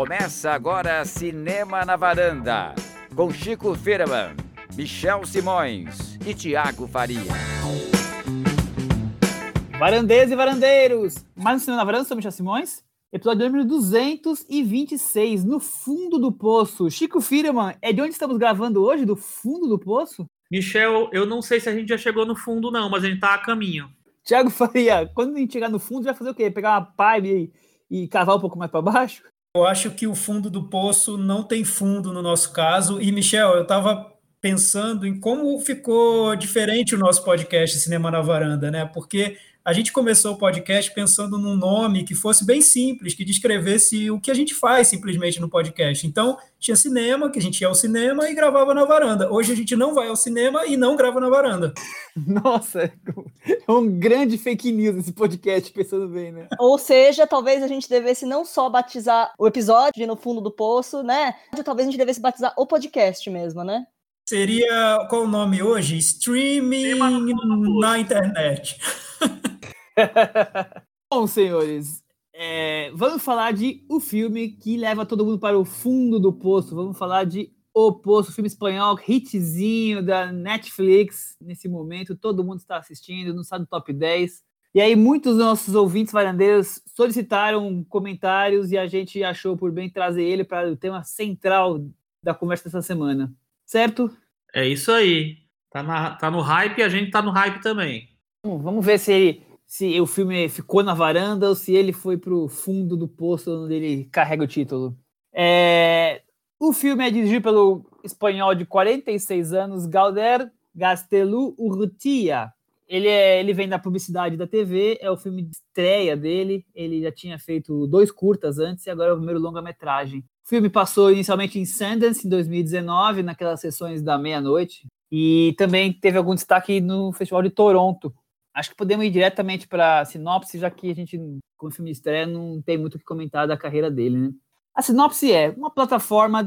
Começa agora Cinema na Varanda, com Chico Firman, Michel Simões e Tiago Faria. Varandeiros e varandeiros! Mais um Cinema na Varanda, sou Michel Simões. Episódio número 226, no fundo do poço. Chico Firman, é de onde estamos gravando hoje? Do fundo do poço? Michel, eu não sei se a gente já chegou no fundo, não, mas a gente tá a caminho. Tiago Faria, quando a gente chegar no fundo, vai fazer o quê? Pegar uma pá e, e cavar um pouco mais para baixo? Eu acho que o fundo do poço não tem fundo no nosso caso. E, Michel, eu estava pensando em como ficou diferente o nosso podcast Cinema na Varanda, né? Porque a gente começou o podcast pensando num nome que fosse bem simples, que descrevesse o que a gente faz simplesmente no podcast. Então, tinha cinema, que a gente ia ao cinema e gravava na varanda. Hoje a gente não vai ao cinema e não grava na varanda. Nossa, é um grande fake news esse podcast, pensando bem, né? Ou seja, talvez a gente devesse não só batizar o episódio no fundo do poço, né? Talvez a gente devesse batizar o podcast mesmo, né? Seria, qual o nome hoje? Streaming na internet. Bom, senhores, é, vamos falar de o filme que leva todo mundo para o fundo do poço. Vamos falar de O Poço, filme espanhol, hitzinho da Netflix nesse momento. Todo mundo está assistindo, não sabe do top 10. E aí, muitos dos nossos ouvintes varandeiros solicitaram comentários e a gente achou por bem trazer ele para o tema central da conversa dessa semana. Certo? É isso aí. Tá, na, tá no hype e a gente tá no hype também. Bom, vamos ver se ele se o filme ficou na varanda ou se ele foi para o fundo do poço onde ele carrega o título. É, o filme é dirigido pelo espanhol de 46 anos, Galder Gastelu Urrutia. Ele, é, ele vem da publicidade da TV, é o filme de estreia dele. Ele já tinha feito dois curtas antes e agora é o primeiro longa-metragem. O filme passou inicialmente em Sundance, em 2019, naquelas sessões da meia-noite. E também teve algum destaque no Festival de Toronto, acho que podemos ir diretamente para a sinopse, já que a gente, com o filme estreia, não tem muito o que comentar da carreira dele, né? A sinopse é uma plataforma,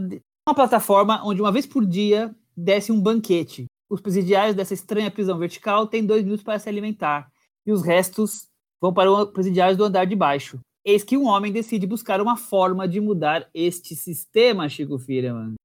uma plataforma onde uma vez por dia desce um banquete. Os presidiários dessa estranha prisão vertical têm dois minutos para se alimentar, e os restos vão para os presidiários do andar de baixo. Eis que um homem decide buscar uma forma de mudar este sistema, Chico Firman.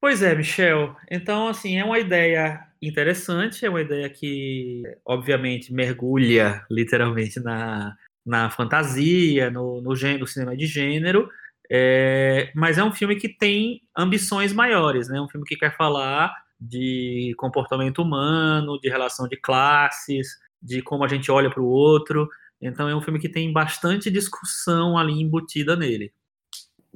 Pois é, Michel. Então, assim, é uma ideia interessante, é uma ideia que, obviamente, mergulha literalmente na, na fantasia, no, no, gênero, no cinema de gênero, é, mas é um filme que tem ambições maiores, né? Um filme que quer falar de comportamento humano, de relação de classes, de como a gente olha para o outro. Então é um filme que tem bastante discussão ali embutida nele.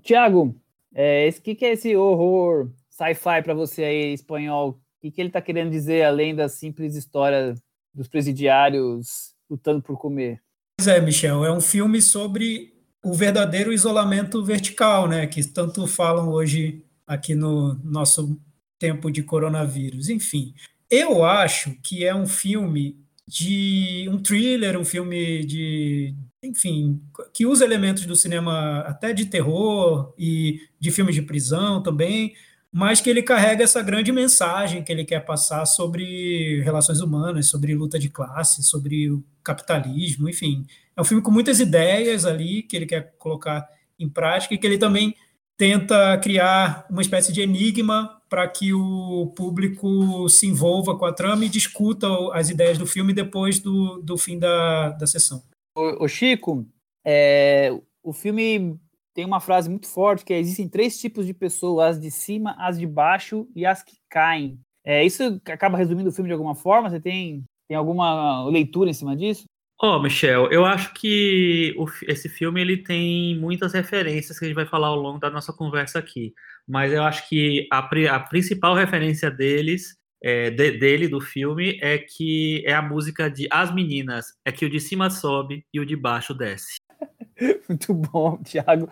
Tiago, é, o que, que é esse horror sci-fi para você aí, espanhol? O que, que ele está querendo dizer além da simples história dos presidiários lutando por comer? Pois é, Michel, é um filme sobre o verdadeiro isolamento vertical, né, que tanto falam hoje aqui no nosso tempo de coronavírus. Enfim, eu acho que é um filme de um thriller, um filme de, enfim, que usa elementos do cinema até de terror e de filmes de prisão também, mas que ele carrega essa grande mensagem que ele quer passar sobre relações humanas, sobre luta de classe, sobre o capitalismo, enfim. É um filme com muitas ideias ali que ele quer colocar em prática e que ele também tenta criar uma espécie de enigma para que o público se envolva com a trama e discuta as ideias do filme depois do, do fim da, da sessão. O, Chico, é, o filme tem uma frase muito forte que é, existem três tipos de pessoas, as de cima, as de baixo e as que caem. É, isso acaba resumindo o filme de alguma forma? Você tem, tem alguma leitura em cima disso? Oh, Michel, eu acho que o, esse filme ele tem muitas referências que a gente vai falar ao longo da nossa conversa aqui. Mas eu acho que a, a principal referência deles, é, de, dele, do filme, é que é a música de As Meninas. É que o de cima sobe e o de baixo desce. Muito bom, Thiago.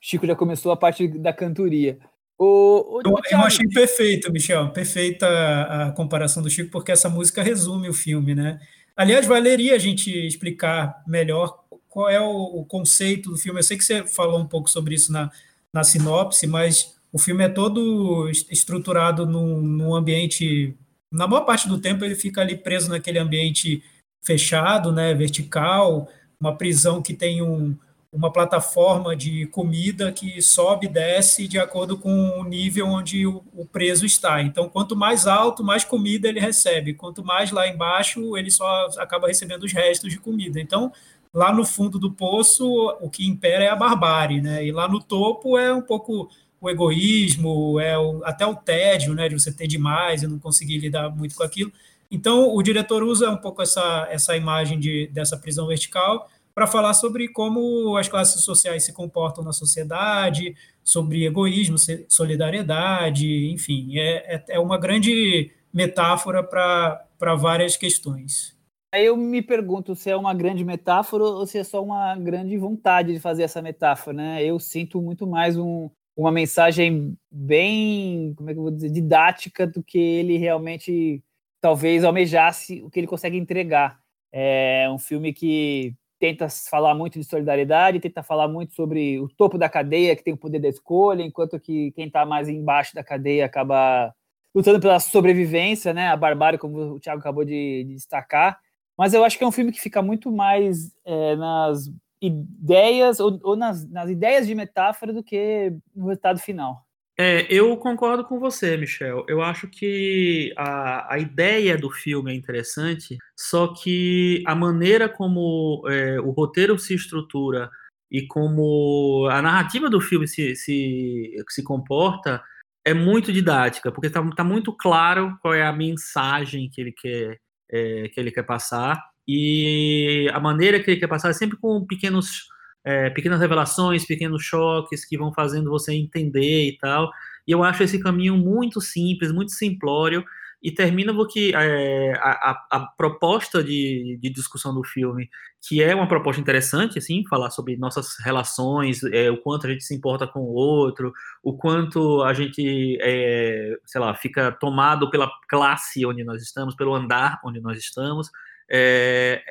Chico já começou a parte da cantoria. O, o, eu, eu, achei perfeito, Michel, perfeita a comparação do Chico, porque essa música resume o filme, né? Aliás, valeria a gente explicar melhor qual é o, o conceito do filme. Eu sei que você falou um pouco sobre isso na, na sinopse, mas o filme é todo estruturado num, num ambiente. Na maior parte do tempo, ele fica ali preso naquele ambiente fechado, né, vertical, uma prisão que tem um, uma plataforma de comida que sobe e desce de acordo com o nível onde o, o, preso está. Então, quanto mais alto, mais comida ele recebe. Quanto mais lá embaixo, ele só acaba recebendo os restos de comida. Então, lá no fundo do poço, o que impera é a barbárie, né? E lá no topo é um pouco o egoísmo, é o, até o tédio, né? De você ter demais e não conseguir lidar muito com aquilo. Então, o diretor usa um pouco essa, essa imagem de, dessa prisão vertical para falar sobre como as classes sociais se comportam na sociedade, sobre egoísmo, solidariedade, enfim, é, é, é uma grande metáfora para várias questões. Aí eu me pergunto se é uma grande metáfora ou se é só uma grande vontade de fazer essa metáfora, né? Eu sinto muito mais um, uma mensagem bem, como é que eu vou dizer, didática do que ele realmente talvez almejasse o que ele consegue entregar. É um filme que tenta falar muito de solidariedade, tenta falar muito sobre o topo da cadeia, que tem o poder da escolha, enquanto que quem está mais embaixo da cadeia acaba lutando pela sobrevivência, né? A barbárie, como o Thiago acabou de, de destacar. Mas eu acho que é um filme que fica muito mais é, nas ideias ou, ou nas, nas ideias de metáfora do que no resultado final. É, eu concordo com você, Michel. Eu acho que a, a ideia do filme é interessante, só que a maneira como é, o roteiro se estrutura e como a narrativa do filme se, se, se comporta é muito didática, porque está tá muito claro qual é a mensagem que ele quer, é, que ele quer passar e a maneira que ele quer passar é sempre com pequenos é, pequenas revelações, pequenos choques que vão fazendo você entender e tal. E eu acho esse caminho muito simples, muito simplório, e termina porque é, a, a, a, proposta de, de, discussão do filme, que é uma proposta interessante, assim, falar sobre nossas relações, é, o quanto a gente se importa com o outro, o quanto a gente, é, sei lá, fica tomado pela classe onde nós estamos, pelo andar onde nós estamos. É,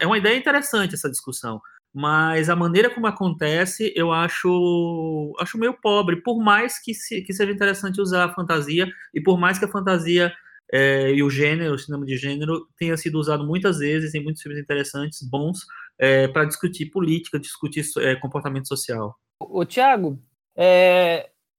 é uma ideia interessante essa discussão mas a maneira como acontece eu acho acho meio pobre, por mais que, se, que seja interessante usar a fantasia e por mais que a fantasia é, e o gênero, o cinema de gênero, tenha sido usado muitas vezes em muitos filmes interessantes, bons, é, para discutir política, discutir é, comportamento social. O Tiago,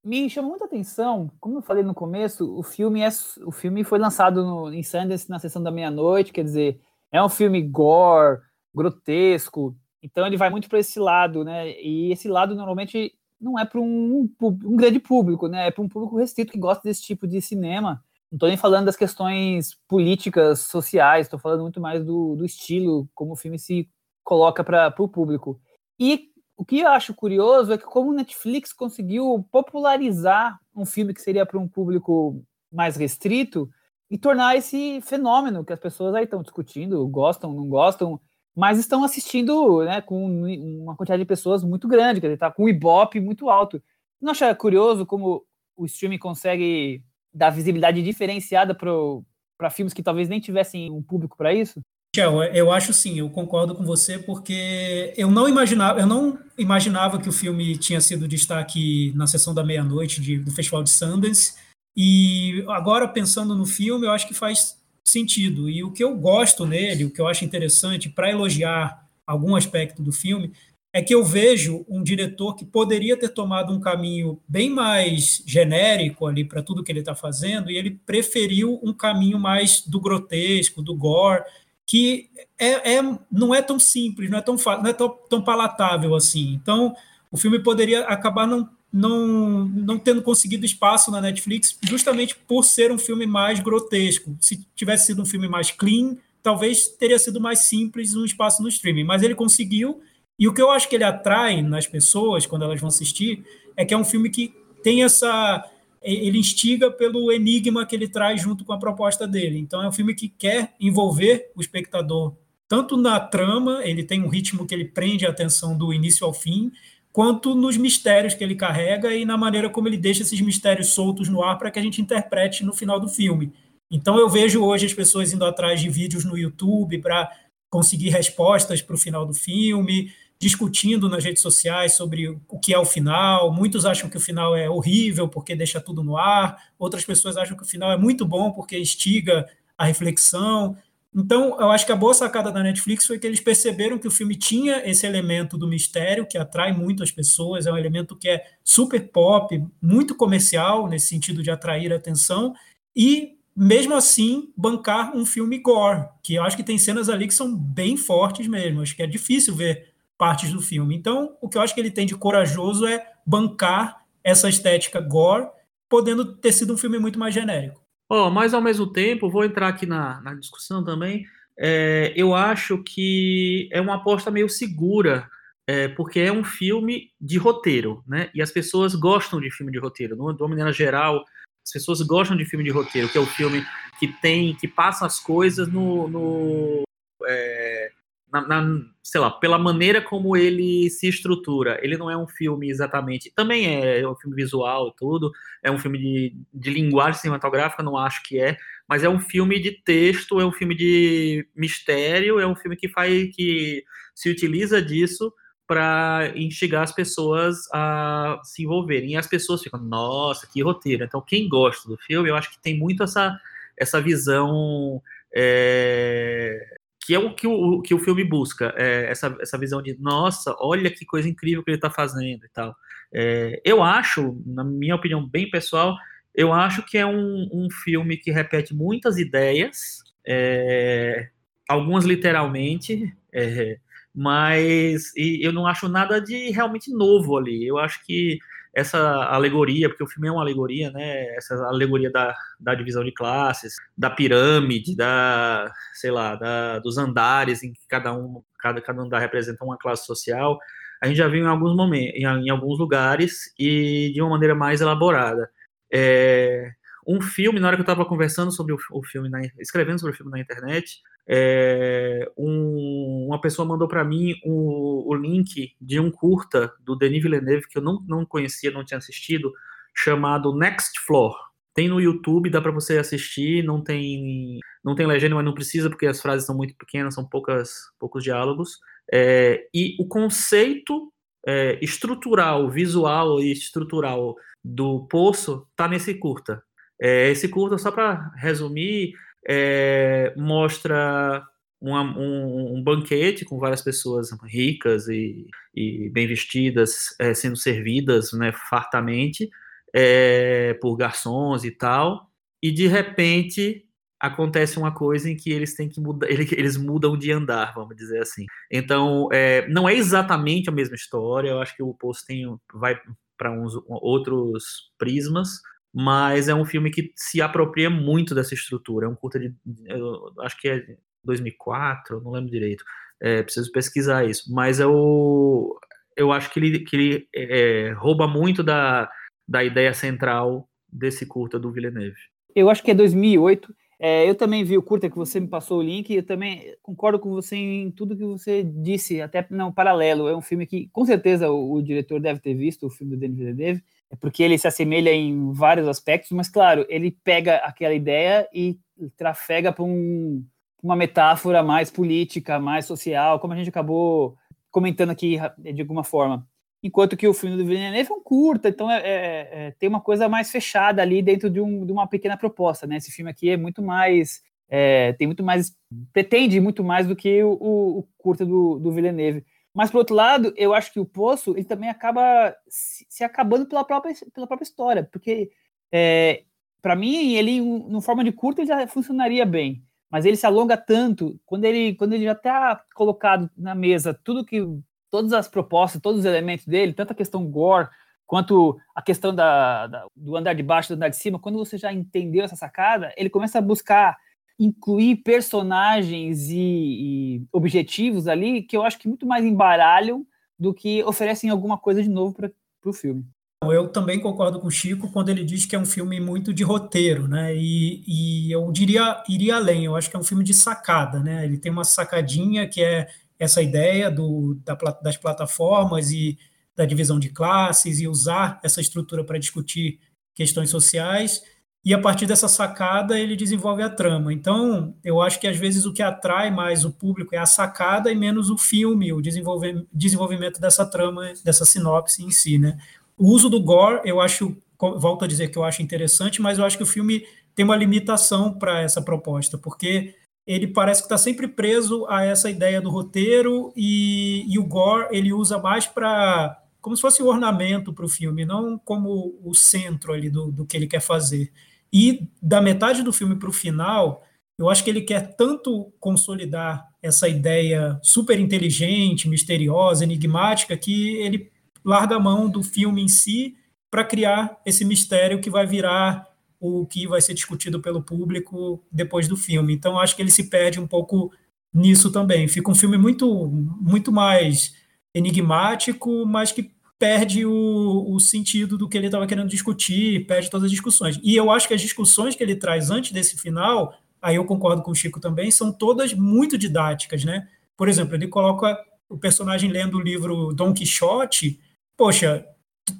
me chamou muita atenção, como eu falei no começo, o filme é o filme foi lançado no, em Sundance na sessão da meia-noite, quer dizer, é um filme gore, grotesco, então ele vai muito para esse lado, né? E esse lado normalmente não é para um, um, grande público, né? É para um público restrito que gosta desse tipo de cinema. Não estou nem falando das questões políticas, sociais, estou falando muito mais do, do estilo, como o filme se coloca para o público. E o que eu acho curioso é que como o Netflix conseguiu popularizar um filme que seria para um público mais restrito e tornar esse fenômeno que as pessoas aí estão discutindo, gostam, não gostam, mas estão assistindo né, com uma quantidade de pessoas muito grande, quer dizer, tá com um ibope muito alto. Não acha curioso como o streaming consegue dar visibilidade diferenciada para filmes que talvez nem tivessem um público para isso? Michel, eu acho sim, eu concordo com você, porque eu não imaginava, eu não imaginava que o filme tinha sido destaque na sessão da meia-noite do Festival de Sundance. E agora, pensando no filme, eu acho que faz sentido. E o que eu gosto nele, o que eu acho interessante para elogiar algum aspecto do filme, é que eu vejo um diretor que poderia ter tomado um caminho bem mais genérico ali para tudo que ele está fazendo, e ele preferiu um caminho mais do grotesco, do gore, que é, é não é tão simples, não é tão, não é tão, tão palatável assim. Então, o filme poderia acabar não não, não tendo conseguido espaço na Netflix, justamente por ser um filme mais grotesco. Se tivesse sido um filme mais clean, talvez teria sido mais simples um espaço no streaming. Mas ele conseguiu, e o que eu acho que ele atrai nas pessoas quando elas vão assistir é que é um filme que tem essa. Ele instiga pelo enigma que ele traz junto com a proposta dele. Então é um filme que quer envolver o espectador tanto na trama, ele tem um ritmo que ele prende a atenção do início ao fim, quanto nos mistérios que ele carrega e na maneira como ele deixa esses mistérios soltos no ar para que a gente interprete no final do filme. Então eu vejo hoje as pessoas indo atrás de vídeos no YouTube para conseguir respostas para o final do filme, discutindo nas redes sociais sobre o que é o final. Muitos acham que o final é horrível porque deixa tudo no ar, outras pessoas acham que o final é muito bom porque instiga a reflexão. Então, eu acho que a boa sacada da Netflix foi que eles perceberam que o filme tinha esse elemento do mistério, que atrai muito as pessoas, é um elemento que é super pop, muito comercial, nesse sentido de atrair atenção, e mesmo assim bancar um filme gore, que eu acho que tem cenas ali que são bem fortes mesmo, acho que é difícil ver partes do filme. Então, o que eu acho que ele tem de corajoso é bancar essa estética gore, podendo ter sido um filme muito mais genérico. Oh, mas ao mesmo tempo, vou entrar aqui na, na discussão também. É, eu acho que é uma aposta meio segura, é, porque é um filme de roteiro, né? E as pessoas gostam de filme de roteiro. De uma maneira geral, as pessoas gostam de filme de roteiro, que é o filme que tem, que passa as coisas no, no é, na, na, sei lá, pela maneira como ele se estrutura. Ele não é um filme exatamente. Também é, é um filme visual e tudo, é um filme de, de linguagem cinematográfica, não acho que é, mas é um filme de texto, é um filme de mistério, é um filme que faz que se utiliza disso para instigar as pessoas a se envolverem. E as pessoas ficam, nossa, que roteiro. Então, quem gosta do filme, eu acho que tem muito essa, essa visão é, que é o que o, que o filme busca, é essa, essa visão de, nossa, olha que coisa incrível que ele está fazendo e tal. É, eu acho, na minha opinião bem pessoal, eu acho que é um, um filme que repete muitas ideias, é, algumas literalmente, é, mas eu não acho nada de realmente novo ali. Eu acho que essa alegoria, porque o filme é uma alegoria, né? Essa alegoria da, da divisão de classes, da pirâmide, da, sei lá, da, dos andares em que cada um, cada, cada andar representa uma classe social. A gente já viu em alguns momentos, em, em alguns lugares e de uma maneira mais elaborada. É, um filme, na hora que eu estava conversando sobre o, filme, na, escrevendo sobre o filme na internet, é, um, uma pessoa mandou para mim o, o, link de um curta do Denis Villeneuve que eu não, não conhecia, não tinha assistido, chamado Next Floor. Tem no YouTube, dá para você assistir, não tem não tem legenda, mas não precisa porque as frases são muito pequenas, são poucas poucos diálogos. É, e o conceito é, estrutural, visual e estrutural do poço tá nesse curta. É, esse curta, só para resumir, é, mostra uma, um, um, banquete com várias pessoas ricas e, e bem vestidas é, sendo servidas né, fartamente é, por garçons e tal, e de repente acontece uma coisa em que eles têm que mudar, eles mudam de andar, vamos dizer assim. Então, é, não é exatamente a mesma história. Eu acho que o post tem vai para uns outros prismas, mas é um filme que se apropria muito dessa estrutura. É um curta de, acho que é 2004, não lembro direito. É, preciso pesquisar isso. Mas eu, eu acho que ele, que ele é, rouba muito da, da ideia central desse curta do Villeneuve. Eu acho que é 2008. É, eu também vi o curta que você me passou o link, eu também concordo com você em tudo que você disse, até não paralelo. É um filme que, com certeza, o, o diretor deve ter visto, o filme do Denis Villeneuve, é porque ele se assemelha em vários aspectos, mas claro, ele pega aquela ideia e trafega para um, uma metáfora mais política, mais social, como a gente acabou comentando aqui de alguma forma. Enquanto que o filme do Villeneuve é um curta, então é, é, é, tem uma coisa mais fechada ali dentro de, um, de, uma pequena proposta, né? Esse filme aqui é muito mais, é, tem muito mais, pretende muito mais do que o, o, o curta do, do Villeneuve. Mas, por outro lado, eu acho que o Poço ele também acaba se, acabando pela própria, pela própria história, porque, é, para mim, ele, no forma de curta, ele já funcionaria bem, mas ele se alonga tanto, quando ele, quando ele já está colocado na mesa tudo que, todas as propostas, todos os elementos dele, tanto a questão gore, quanto a questão da, da, do andar de baixo, do andar de cima, quando você já entendeu essa sacada, ele começa a buscar incluir personagens e, e, objetivos ali que eu acho que muito mais embaralham do que oferecem alguma coisa de novo para o filme. Eu também concordo com o Chico quando ele diz que é um filme muito de roteiro, né? E, e eu diria iria além. Eu acho que é um filme de sacada, né? Ele tem uma sacadinha que é essa ideia do, da, das plataformas e da divisão de classes e usar essa estrutura para discutir questões sociais e a partir dessa sacada ele desenvolve a trama. Então, eu acho que às vezes o que atrai mais o público é a sacada e menos o filme, o desenvolvimento dessa trama, dessa sinopse em si, né? O uso do gore, eu acho, volto a dizer que eu acho interessante, mas eu acho que o filme tem uma limitação para essa proposta, porque ele parece que está sempre preso a essa ideia do roteiro e, e o Gore ele usa mais para como se fosse um ornamento para o filme, não como o centro ali do, do que ele quer fazer. E da metade do filme para o final, eu acho que ele quer tanto consolidar essa ideia super inteligente, misteriosa, enigmática, que ele larga a mão do filme em si para criar esse mistério que vai virar o que vai ser discutido pelo público depois do filme. Então, acho que ele se perde um pouco nisso também. Fica um filme muito, muito mais enigmático, mas que perde o, o sentido do que ele estava querendo discutir, perde todas as discussões. E eu acho que as discussões que ele traz antes desse final, aí eu concordo com o Chico também, são todas muito didáticas, né? Por exemplo, ele coloca o personagem lendo o livro Dom Quixote, poxa,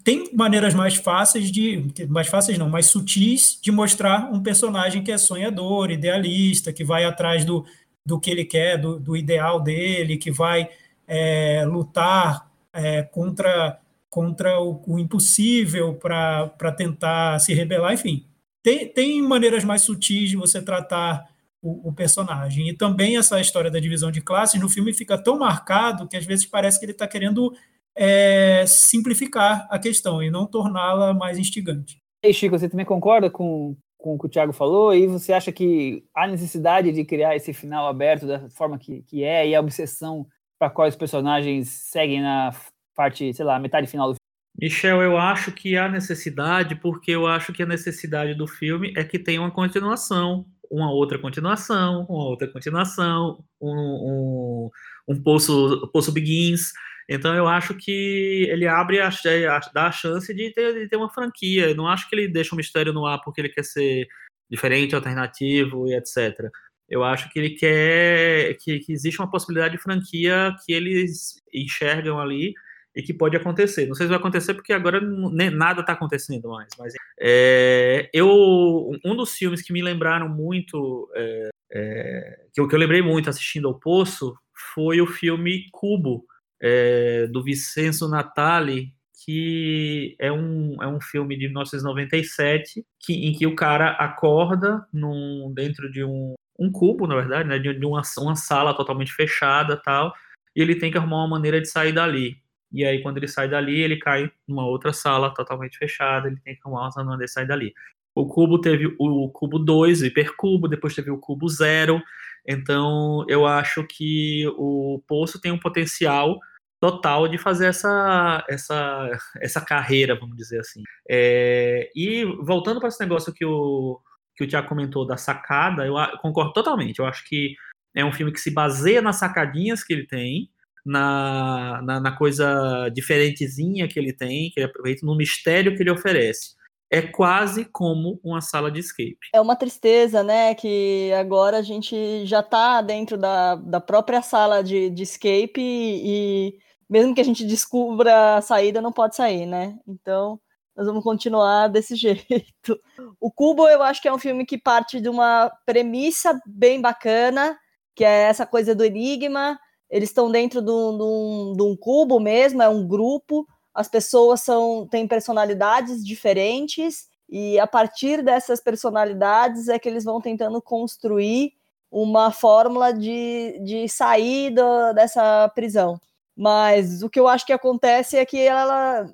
tem maneiras mais fáceis de, mais fáceis não, mais sutis de mostrar um personagem que é sonhador, idealista, que vai atrás do, do que ele quer, do, do ideal dele, que vai é, lutar é, contra contra o, o impossível para tentar se rebelar, enfim. Tem, tem maneiras mais sutis de você tratar o, o, personagem. E também essa história da divisão de classes no filme fica tão marcado que às vezes parece que ele está querendo é, simplificar a questão e não torná-la mais instigante. E Chico, você também concorda com, com o que o Thiago falou? E você acha que há necessidade de criar esse final aberto da forma que, que é e a obsessão para qual os personagens seguem na parte, sei lá, metade final do? Michel, eu acho que há necessidade, porque eu acho que a necessidade do filme é que tenha uma continuação, uma outra continuação, uma outra continuação, um, um, um Poço, Poço Begins. Então eu acho que ele abre a, a, dá a chance de ter, de ter uma franquia. Eu não acho que ele deixa o mistério no ar porque ele quer ser diferente, alternativo e etc. Eu acho que ele quer que, que existe uma possibilidade de franquia que eles enxergam ali e que pode acontecer. Não sei se vai acontecer porque agora nem, nada está acontecendo mais. Mas é, eu um dos filmes que me lembraram muito, é, é, que, eu, que eu lembrei muito assistindo ao Poço, foi o filme Cubo é, do Vincenzo Natali, que é um, é um filme de 1997 que, em que o cara acorda num, dentro de um, um cubo, na verdade, né, de, de uma, uma sala totalmente fechada tal, e ele tem que arrumar uma maneira de sair dali. E aí, quando ele sai dali, ele cai numa outra sala totalmente fechada, ele tem que arrumar uma maneira de sair dali. O cubo teve o cubo 2, o hipercubo, depois teve o cubo 0. Então, eu acho que o Poço tem um potencial total de fazer essa, essa, essa carreira, vamos dizer assim. É, e voltando para esse negócio que o, que o Tiago comentou da sacada, eu concordo totalmente. Eu acho que é um filme que se baseia nas sacadinhas que ele tem, na, na, na, coisa diferentezinha que ele tem, que ele aproveita no mistério que ele oferece. É quase como uma sala de escape. É uma tristeza, né? Que agora a gente já está dentro da, da própria sala de, de escape e, e mesmo que a gente descubra a saída, não pode sair, né? Então, nós vamos continuar desse jeito. O Cubo, eu acho que é um filme que parte de uma premissa bem bacana, que é essa coisa do enigma, eles estão dentro de um, de, um, cubo mesmo, é um grupo, as pessoas são têm personalidades diferentes, e a partir dessas personalidades é que eles vão tentando construir uma fórmula de, de sair dessa prisão. Mas o que eu acho que acontece é que ela,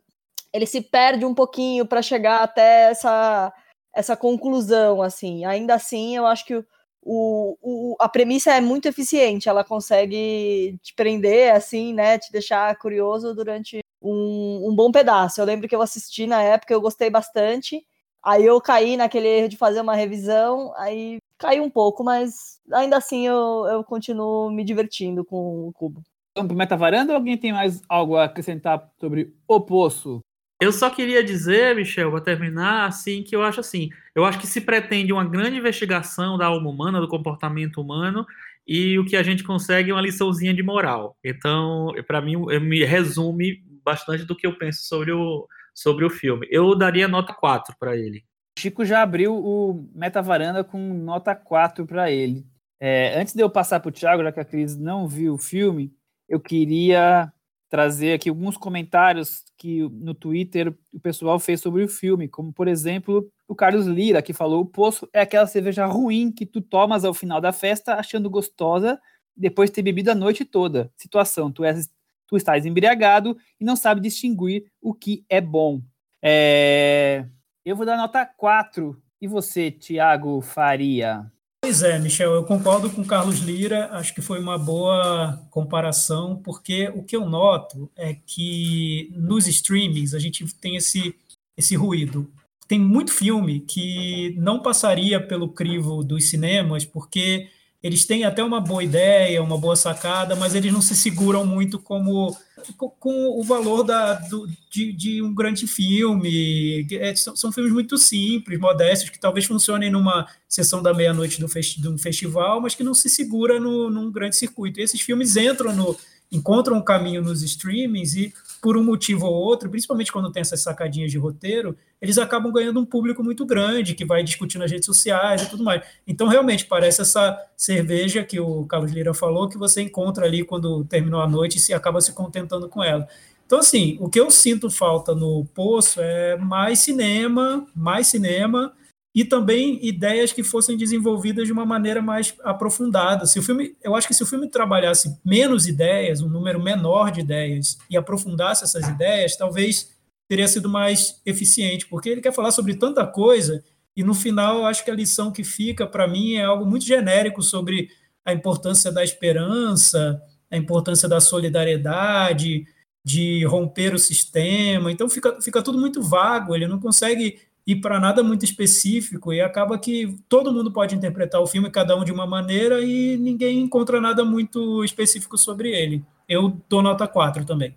ele se perde um pouquinho para chegar até essa, essa conclusão, assim. Ainda assim, eu acho que o, o, a premissa é muito eficiente, ela consegue te prender, assim, né, te deixar curioso durante um, um bom pedaço. Eu lembro que eu assisti na época, eu gostei bastante, aí eu caí naquele erro de fazer uma revisão, aí caí um pouco, mas ainda assim eu, eu continuo me divertindo com o cubo. Vamos para Meta Varanda ou alguém tem mais algo a acrescentar sobre o Poço? Eu só queria dizer, Michel, para terminar, assim, que eu acho assim, eu acho que se pretende uma grande investigação da alma humana, do comportamento humano, e o que a gente consegue é uma liçãozinha de moral. Então, para mim, me resume bastante do que eu penso sobre o, sobre o filme. Eu daria nota 4 para ele. Chico já abriu o Metavaranda com nota 4 para ele. É, antes de eu passar para o Thiago, já que a Cris não viu o filme, eu queria trazer aqui alguns comentários que no Twitter o pessoal fez sobre o filme, como por exemplo o Carlos Lira, que falou: o poço é aquela cerveja ruim que tu tomas ao final da festa achando gostosa, depois de ter bebido a noite toda. Situação: tu, és, tu estás embriagado e não sabe distinguir o que é bom. É... Eu vou dar nota 4. E você, Tiago Faria? Pois é, Michel, eu concordo com Carlos Lira, acho que foi uma boa comparação, porque o que eu noto é que nos streamings a gente tem esse, esse ruído. Tem muito filme que não passaria pelo crivo dos cinemas, porque eles têm até uma boa ideia, uma boa sacada, mas eles não se seguram muito como com o valor da, do, de, de, um grande filme. É, são, são, filmes muito simples, modestos, que talvez funcionem numa sessão da meia-noite de um festival, mas que não se segura no, num grande circuito. E esses filmes entram no, encontram um caminho nos streamings e por um motivo ou outro, principalmente quando tem essas sacadinhas de roteiro, eles acabam ganhando um público muito grande que vai discutir nas redes sociais e tudo mais. Então, realmente, parece essa cerveja que o Carlos Lira falou, que você encontra ali quando terminou a noite e se acaba se contentando com ela. Então, assim, o que eu sinto falta no Poço é mais cinema, mais cinema, e também ideias que fossem desenvolvidas de uma maneira mais aprofundada. Se o filme, eu acho que se o filme trabalhasse menos ideias, um número menor de ideias e aprofundasse essas ideias, talvez teria sido mais eficiente, porque ele quer falar sobre tanta coisa e no final eu acho que a lição que fica para mim é algo muito genérico sobre a importância da esperança, a importância da solidariedade, de romper o sistema. Então fica, fica tudo muito vago, ele não consegue ir para nada muito específico e acaba que todo mundo pode interpretar o filme, cada um de uma maneira, e ninguém encontra nada muito específico sobre ele. Eu dou nota 4 também.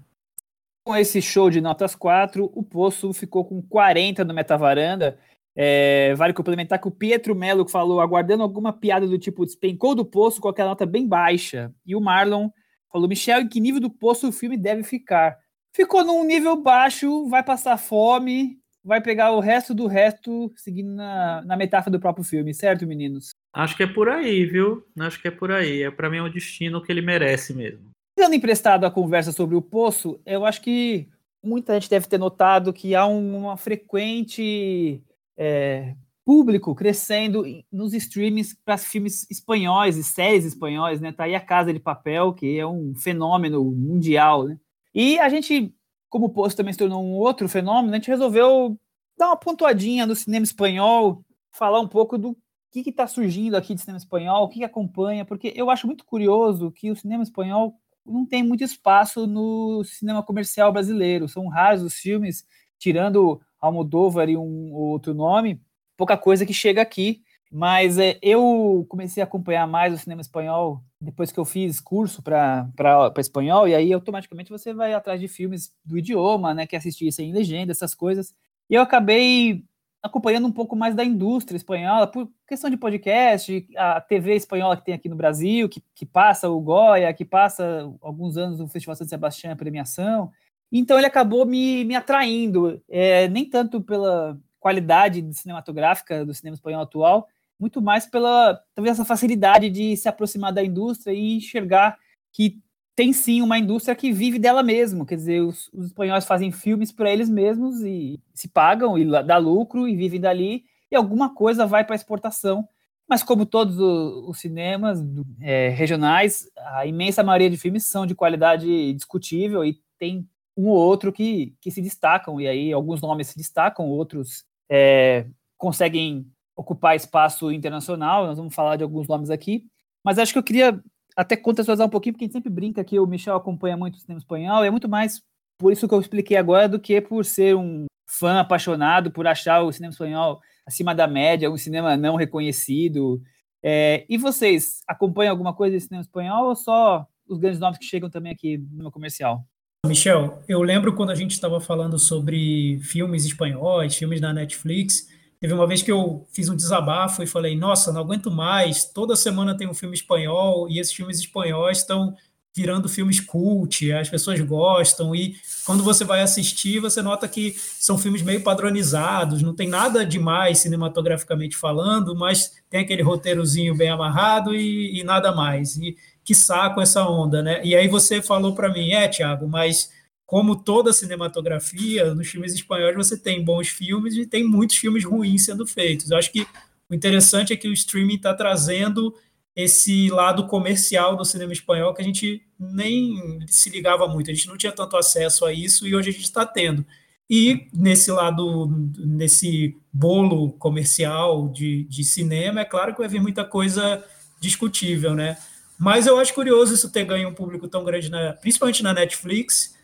Com esse show de notas 4, o Poço ficou com 40 no Metavaranda. É, vale complementar que o Pietro Melo falou, aguardando alguma piada do tipo despencou do Poço com aquela nota bem baixa. E o Marlon falou, Michel, em que nível do Poço o filme deve ficar? Ficou num nível baixo, vai passar fome, vai pegar o resto do resto, seguindo na, na metáfora do próprio filme, certo, meninos? Acho que é por aí, viu? Acho que é por aí. É para mim é o destino que ele merece mesmo. Dando emprestado a conversa sobre o poço, eu acho que muita gente deve ter notado que há uma frequente é, público crescendo nos streamings para filmes espanhóis e séries espanhóis, né? Tá aí a Casa de Papel, que é um fenômeno mundial, né? E a gente como o posto também se tornou um outro fenômeno, a gente resolveu dar uma pontuadinha no cinema espanhol, falar um pouco do que está surgindo aqui de cinema espanhol, o que, que, acompanha, porque eu acho muito curioso que o cinema espanhol não tem muito espaço no cinema comercial brasileiro. São raros os filmes, tirando Almodóvar e um outro nome, pouca coisa que chega aqui. Mas é, eu comecei a acompanhar mais o cinema espanhol depois que eu fiz curso para espanhol, e aí automaticamente você vai atrás de filmes do idioma, né, que assistir sem legenda, essas coisas. E eu acabei acompanhando um pouco mais da indústria espanhola, por questão de podcast, a TV espanhola que tem aqui no Brasil, que, que passa o Goya, que passa alguns anos o Festival São Sebastião, a premiação. Então ele acabou me, me atraindo, é, nem tanto pela qualidade cinematográfica do cinema espanhol atual, muito mais pela talvez essa facilidade de se aproximar da indústria e enxergar que tem sim uma indústria que vive dela mesmo, quer dizer, os, os espanhóis fazem filmes para eles mesmos e se pagam e dá lucro e vivem dali e alguma coisa vai para exportação. Mas como todos os, cinemas é, regionais, a imensa maioria de filmes são de qualidade discutível e tem um ou outro que, que se destacam, e aí alguns nomes se destacam, outros é, conseguem ocupar espaço internacional, nós vamos falar de alguns nomes aqui, mas acho que eu queria até contextualizar um pouquinho, porque a gente sempre brinca que o Michel acompanha muito o cinema espanhol, e é muito mais por isso que eu expliquei agora do que por ser um fã apaixonado, por achar o cinema espanhol acima da média, um cinema não reconhecido. É, e vocês acompanham alguma coisa de cinema espanhol ou só os grandes nomes que chegam também aqui no comercial? Michel, eu lembro quando a gente estava falando sobre filmes espanhóis, filmes da Netflix, Teve uma vez que eu fiz um desabafo e falei: Nossa, não aguento mais. Toda semana tem um filme espanhol e esses filmes espanhóis estão virando filmes cult, as pessoas gostam e quando você vai assistir, você nota que são filmes meio padronizados, não tem nada demais cinematograficamente falando, mas tem aquele roteirozinho bem amarrado e, e nada mais. E que saco essa onda, né? E aí você falou para mim, é, Tiago, mas como toda cinematografia, nos filmes espanhóis você tem bons filmes e tem muitos filmes ruins sendo feitos. Eu acho que o interessante é que o streaming está trazendo esse lado comercial do cinema espanhol que a gente nem se ligava muito, a gente não tinha tanto acesso a isso e hoje a gente está tendo. E nesse lado, nesse bolo comercial de, de cinema, é claro que vai vir muita coisa discutível, né? Mas eu acho curioso isso ter ganho um público tão grande, na, principalmente na Netflix,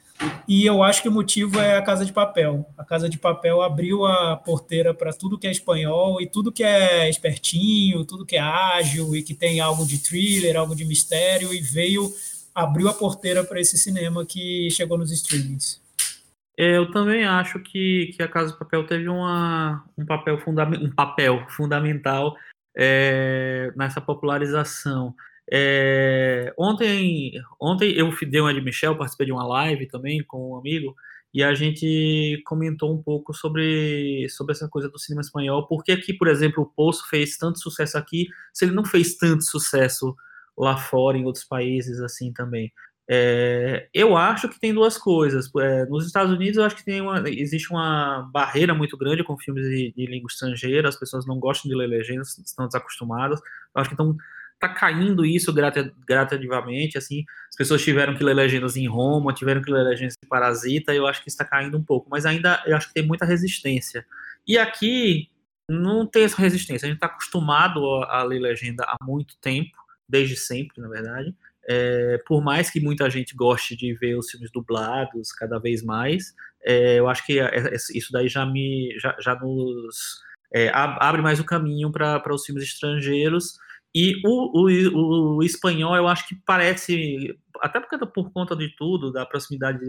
e eu acho que o motivo é a Casa de Papel. A Casa de Papel abriu a porteira para tudo que é espanhol e tudo que é espertinho, tudo que é ágil e que tem algo de thriller, algo de mistério, e veio, abriu a porteira para esse cinema que chegou nos streamings. Eu também acho que, que a Casa de Papel teve uma, um, papel um papel fundamental é, nessa popularização. É, ontem, ontem eu dei uma de Michel, participei de uma live também com um amigo, e a gente comentou um pouco sobre, sobre essa coisa do cinema espanhol. Por que aqui, por exemplo, o Poço fez tanto sucesso aqui, se ele não fez tanto sucesso lá fora, em outros países assim também? É, eu acho que tem duas coisas. É, nos Estados Unidos, eu acho que tem uma, existe uma barreira muito grande com filmes de, de língua estrangeira, as pessoas não gostam de ler legendas, estão desacostumadas. Eu acho que estão tá caindo isso gradativamente, assim, as pessoas tiveram que ler legendas em Roma, tiveram que ler legendas em Parasita, eu acho que está caindo um pouco, mas ainda eu acho que tem muita resistência. E aqui não tem essa resistência, a gente está acostumado a, ler legenda há muito tempo, desde sempre, na verdade, é, por mais que muita gente goste de ver os filmes dublados cada vez mais, é, eu acho que isso daí já me já, já nos é, abre mais o caminho para os filmes estrangeiros, e o, o, o, espanhol, eu acho que parece, até porque por conta de tudo, da proximidade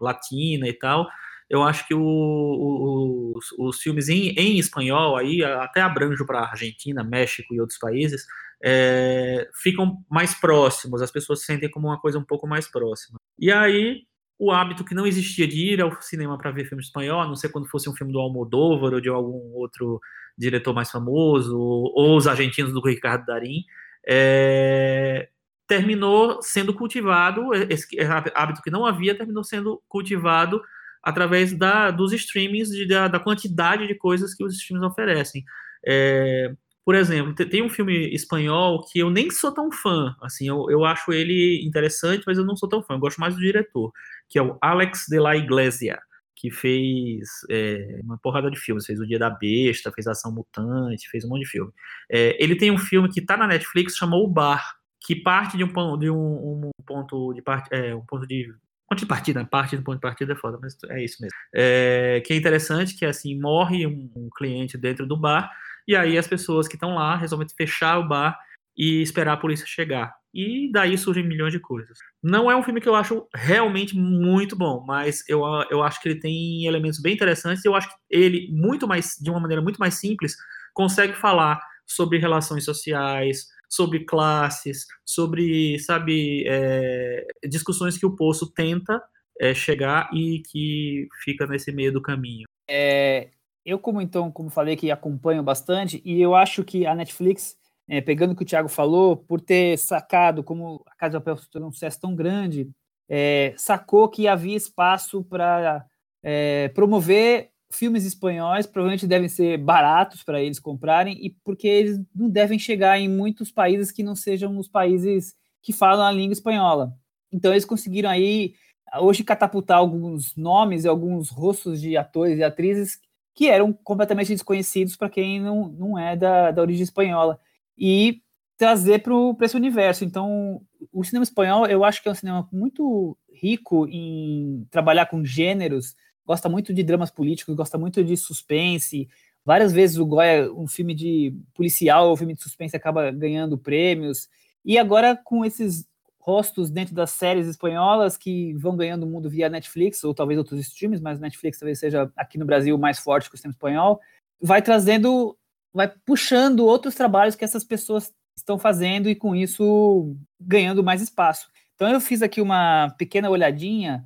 latina e tal, eu acho que o, os, os, filmes em, em, espanhol, aí até abranjo para Argentina, México e outros países, é, ficam mais próximos, as pessoas se sentem como uma coisa um pouco mais próxima. E aí, o hábito que não existia de ir ao cinema para ver filme espanhol, a não ser quando fosse um filme do Almodóvar ou de algum outro diretor mais famoso, ou os argentinos do Ricardo Darim, é, terminou sendo cultivado, esse hábito que não havia, terminou sendo cultivado através da, dos streamings, de, da, da, quantidade de coisas que os streamings oferecem. É, por exemplo, tem um filme espanhol que eu nem sou tão fã, assim, eu, eu acho ele interessante, mas eu não sou tão fã, eu gosto mais do diretor, que é o Alex de la Iglesia, que fez é, uma porrada de filmes, fez O Dia da Besta, fez Ação Mutante, fez um monte de filme. É, ele tem um filme que está na Netflix, chamou O Bar, que parte de um, de um, um ponto de parte, é, um ponto de ponto de partida, parte do ponto de partida é foda, mas é isso mesmo. É, que é interessante que assim morre um, um cliente dentro do bar e aí as pessoas que estão lá resolvem fechar o bar e esperar a polícia chegar. E daí surgem milhões de coisas. Não é um filme que eu acho realmente muito bom, mas eu, eu acho que ele tem elementos bem interessantes. Eu acho que ele, muito mais, de uma maneira muito mais simples, consegue falar sobre relações sociais, sobre classes, sobre, sabe, é, discussões que o Poço tenta é, chegar e que fica nesse meio do caminho. É, eu, como então, como falei que acompanho bastante, e eu acho que a Netflix é, pegando o que o Thiago falou, por ter sacado como a Casa de Papel se tornou um sucesso tão grande, é, sacou que havia espaço para é, promover filmes espanhóis, provavelmente devem ser baratos para eles comprarem, e porque eles não devem chegar em muitos países que não sejam os países que falam a língua espanhola. Então eles conseguiram aí hoje catapultar alguns nomes e alguns rostos de atores e atrizes que eram completamente desconhecidos para quem não, não é da, da origem espanhola e trazer para esse universo. Então, o cinema espanhol, eu acho que é um cinema muito rico em trabalhar com gêneros, gosta muito de dramas políticos, gosta muito de suspense. Várias vezes o Goya, um filme de policial ou filme de suspense, acaba ganhando prêmios. E agora, com esses rostos dentro das séries espanholas que vão ganhando o mundo via Netflix, ou talvez outros streams, mas Netflix talvez seja aqui no Brasil mais forte que o cinema espanhol, vai trazendo vai puxando outros trabalhos que essas pessoas estão fazendo e com isso ganhando mais espaço. Então eu fiz aqui uma pequena olhadinha.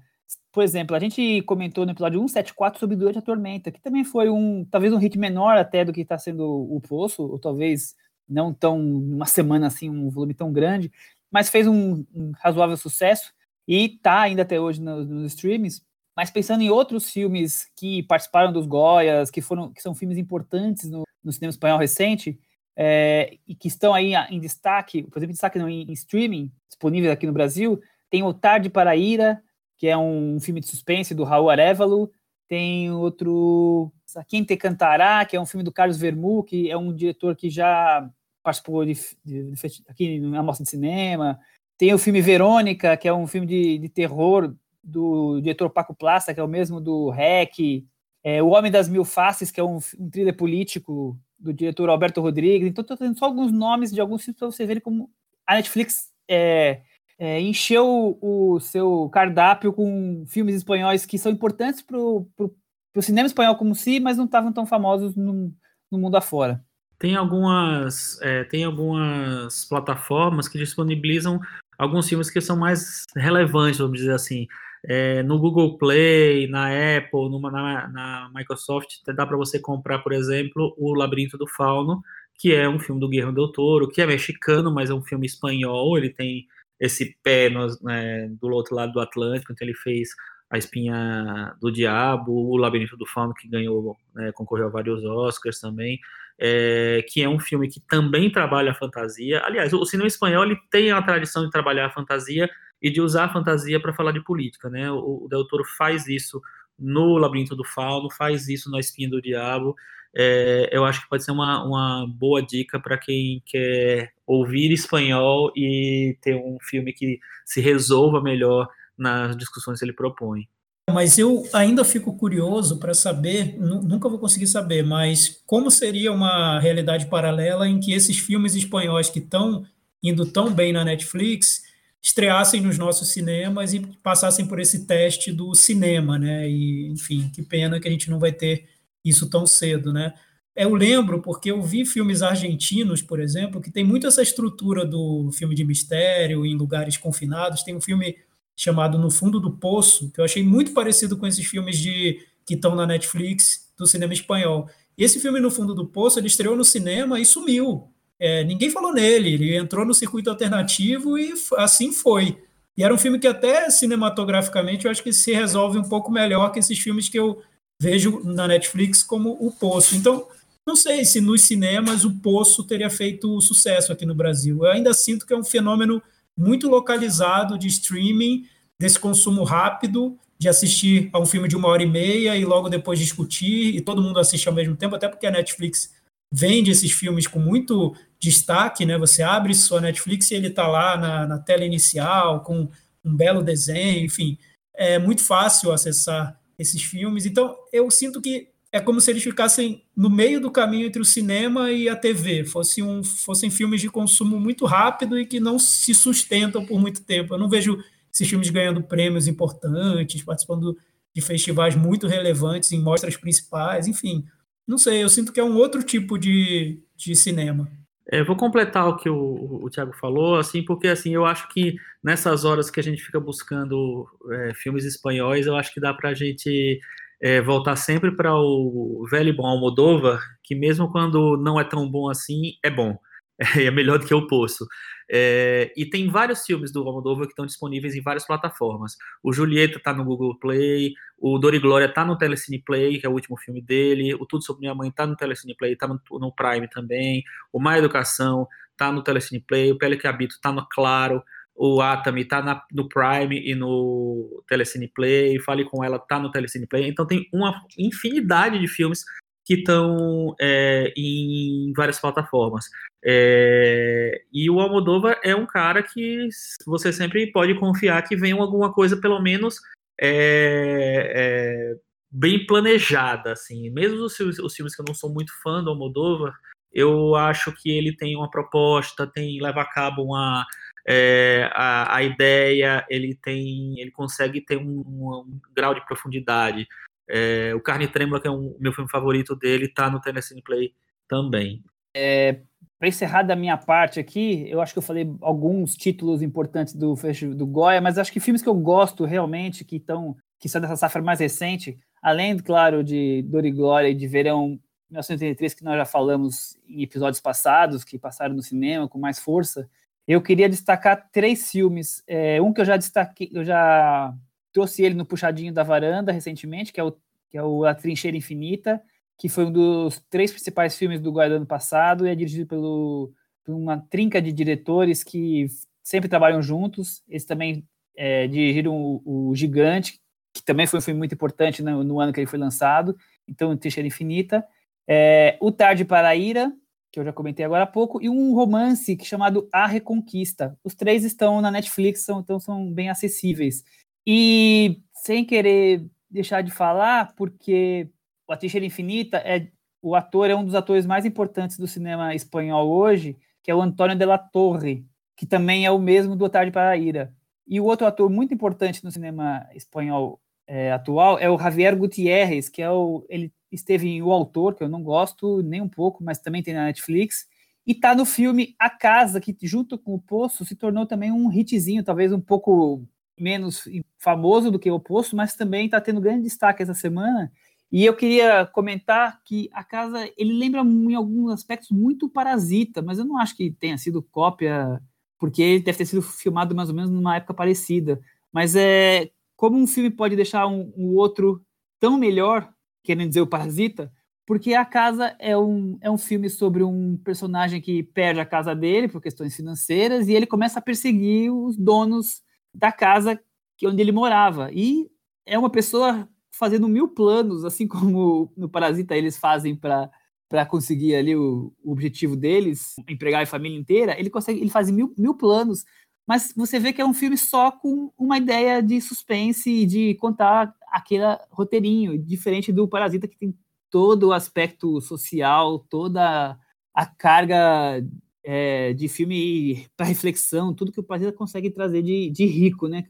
Por exemplo, a gente comentou no episódio 174 sobre Durante a Tormenta, que também foi um, talvez um hit menor até do que está sendo o Poço, ou talvez não tão uma semana assim, um volume tão grande, mas fez um, um razoável sucesso e está ainda até hoje nos, nos streams. Mas pensando em outros filmes que participaram dos Goias, que foram que são filmes importantes no, no cinema espanhol recente, é, e que estão aí em destaque, por exemplo, em destaque não, em, em streaming, disponível aqui no Brasil, tem o Tarde para a Ira, que é um filme de suspense do Raul Arevalo, tem outro, Quem Te Cantará, que é um filme do Carlos Vermu, que é um diretor que já participou de, de, de, aqui na Mostra de Cinema. Tem o filme Verônica, que é um filme de, de terror do diretor Paco Plasta, que é o mesmo do REC. É, o Homem das Mil Faces, que é um, um thriller político do diretor Alberto Rodrigues. Então, estou trazendo só alguns nomes de alguns filmes para vocês verem como a Netflix é, é, encheu o seu cardápio com filmes espanhóis que são importantes para o cinema espanhol como si, mas não estavam tão famosos no, no mundo afora. Tem algumas, é, tem algumas plataformas que disponibilizam alguns filmes que são mais relevantes, vamos dizer assim. É, no Google Play, na Apple, numa, na, na Microsoft, dá para você comprar, por exemplo, O Labirinto do Fauno, que é um filme do Guillermo del Toro, que é mexicano, mas é um filme espanhol, ele tem esse pé no, né, do outro lado do Atlântico, então ele fez A Espinha do Diabo, O Labirinto do Fauno, que ganhou, né, concorreu a vários Oscars também é, que é um filme que também trabalha a fantasia. Aliás, o cinema espanhol ele tem a tradição de trabalhar a fantasia e de usar a fantasia para falar de política, né? O, o Del Toro faz isso no Labirinto do Fauno, faz isso na Espinha do Diabo. É, eu acho que pode ser uma, uma boa dica para quem quer ouvir espanhol e ter um filme que se resolva melhor nas discussões que ele propõe. Mas eu ainda fico curioso para saber, nunca vou conseguir saber, mas como seria uma realidade paralela em que esses filmes espanhóis que estão indo tão bem na Netflix estreassem nos nossos cinemas e passassem por esse teste do cinema, né? E, enfim, que pena que a gente não vai ter isso tão cedo, né? Eu lembro porque eu vi filmes argentinos, por exemplo, que tem muito essa estrutura do filme de mistério em lugares confinados. Tem um filme chamado No Fundo do Poço, que eu achei muito parecido com esses filmes de que estão na Netflix do cinema espanhol. Esse filme No Fundo do Poço, ele estreou no cinema e sumiu. É, ninguém falou nele, ele entrou no circuito alternativo e assim foi. E era um filme que até cinematograficamente eu acho que se resolve um pouco melhor que esses filmes que eu vejo na Netflix como O Poço. Então, não sei se nos cinemas o Poço teria feito sucesso aqui no Brasil. Eu ainda sinto que é um fenômeno muito localizado de streaming, desse consumo rápido, de assistir a um filme de uma hora e meia e logo depois discutir, e todo mundo assiste ao mesmo tempo, até porque a Netflix vende esses filmes com muito destaque, né? Você abre sua Netflix e ele está lá na, na, tela inicial, com um belo desenho, enfim. É muito fácil acessar esses filmes. Então, eu sinto que é como se eles ficassem no meio do caminho entre o cinema e a TV, fosse um, fossem filmes de consumo muito rápido e que não se sustentam por muito tempo. Eu não vejo esses filmes ganhando prêmios importantes, participando de festivais muito relevantes em mostras principais, enfim. Não sei, eu sinto que é um outro tipo de, de cinema. É, vou completar o que o, o Tiago falou, assim, porque assim eu acho que nessas horas que a gente fica buscando é, filmes espanhóis, eu acho que dá para a gente é, voltar sempre para o velho bom Almodóvar, que mesmo quando não é tão bom assim, é bom. É, é melhor do que o Poço. É, e tem vários filmes do Almodóvar que estão disponíveis em várias plataformas. O Julieta está no Google Play, o Dor e Glória está no Telecine Play, que é o último filme dele, o Tudo Sobre Minha Mãe está no Telecine Play, está no, no, Prime também, o Má Educação está no Telecine Play, o Pele que Habito está no Claro, o Atami tá no Prime e no Telecine Play, Fale com ela tá no Telecine Play, então tem uma infinidade de filmes que estão é, em várias plataformas. É, e o Almodóvar é um cara que você sempre pode confiar que vem alguma coisa, pelo menos, é, é bem planejada, assim. Mesmo os, os, filmes que eu não sou muito fã do Almodóvar, eu acho que ele tem uma proposta, tem leva a cabo uma é, a, a, ideia, ele tem, ele consegue ter um, um grau de profundidade. É, o Carne Trêmula, que é um meu filme favorito dele, está no Tennessee Play também. É, Para encerrar da minha parte aqui, eu acho que eu falei alguns títulos importantes do do Goya, mas acho que filmes que eu gosto realmente, que estão que são dessa safra mais recente, além, claro, de Dor e Glória e de Verão 1983, que nós já falamos em episódios passados, que passaram no cinema com mais força, eu queria destacar três filmes. É, um que eu já destaquei, eu já trouxe ele no puxadinho da varanda recentemente, que é o, que é o A Trincheira Infinita, que foi um dos três principais filmes do Guarda ano passado e é dirigido pelo, por uma trinca de diretores que sempre trabalham juntos. Eles também é, dirigiram o, o, Gigante, que também foi um filme muito importante no, no ano que ele foi lançado. Então, Trincheira Infinita. É, o Tarde para a Ira, que eu já comentei agora há pouco, e um romance chamado A Reconquista. Os três estão na Netflix, são, então são bem acessíveis. E sem querer deixar de falar, porque o A Trincheira Infinita é o ator é um dos atores mais importantes do cinema espanhol hoje, que é o Antônio de la Torre, que também é o mesmo do Tarde para a Ira. E o outro ator muito importante no cinema espanhol é, atual é o Javier Gutierrez, que é o ele esteve em O Autor, que eu não gosto nem um pouco, mas também tem na Netflix, e está no filme A Casa, que junto com O Poço se tornou também um hitzinho, talvez um pouco menos famoso do que O Poço, mas também está tendo grande destaque essa semana. E eu queria comentar que A Casa, ele lembra em alguns aspectos muito Parasita, mas eu não acho que tenha sido cópia, porque ele deve ter sido filmado mais ou menos numa época parecida. Mas é como um filme pode deixar um, um outro tão melhor querendo dizer o Parasita, porque A Casa é um, é um filme sobre um personagem que perde a casa dele por questões financeiras e ele começa a perseguir os donos da casa que onde ele morava. E é uma pessoa fazendo mil planos, assim como no Parasita eles fazem para para conseguir ali o, o, objetivo deles, empregar a família inteira, ele consegue, ele faz mil, mil planos, mas você vê que é um filme só com uma ideia de suspense e de contar aquele roteirinho, diferente do Parasita, que tem todo o aspecto social, toda a carga é, de filme para reflexão, tudo que o Parasita consegue trazer de, de rico, né?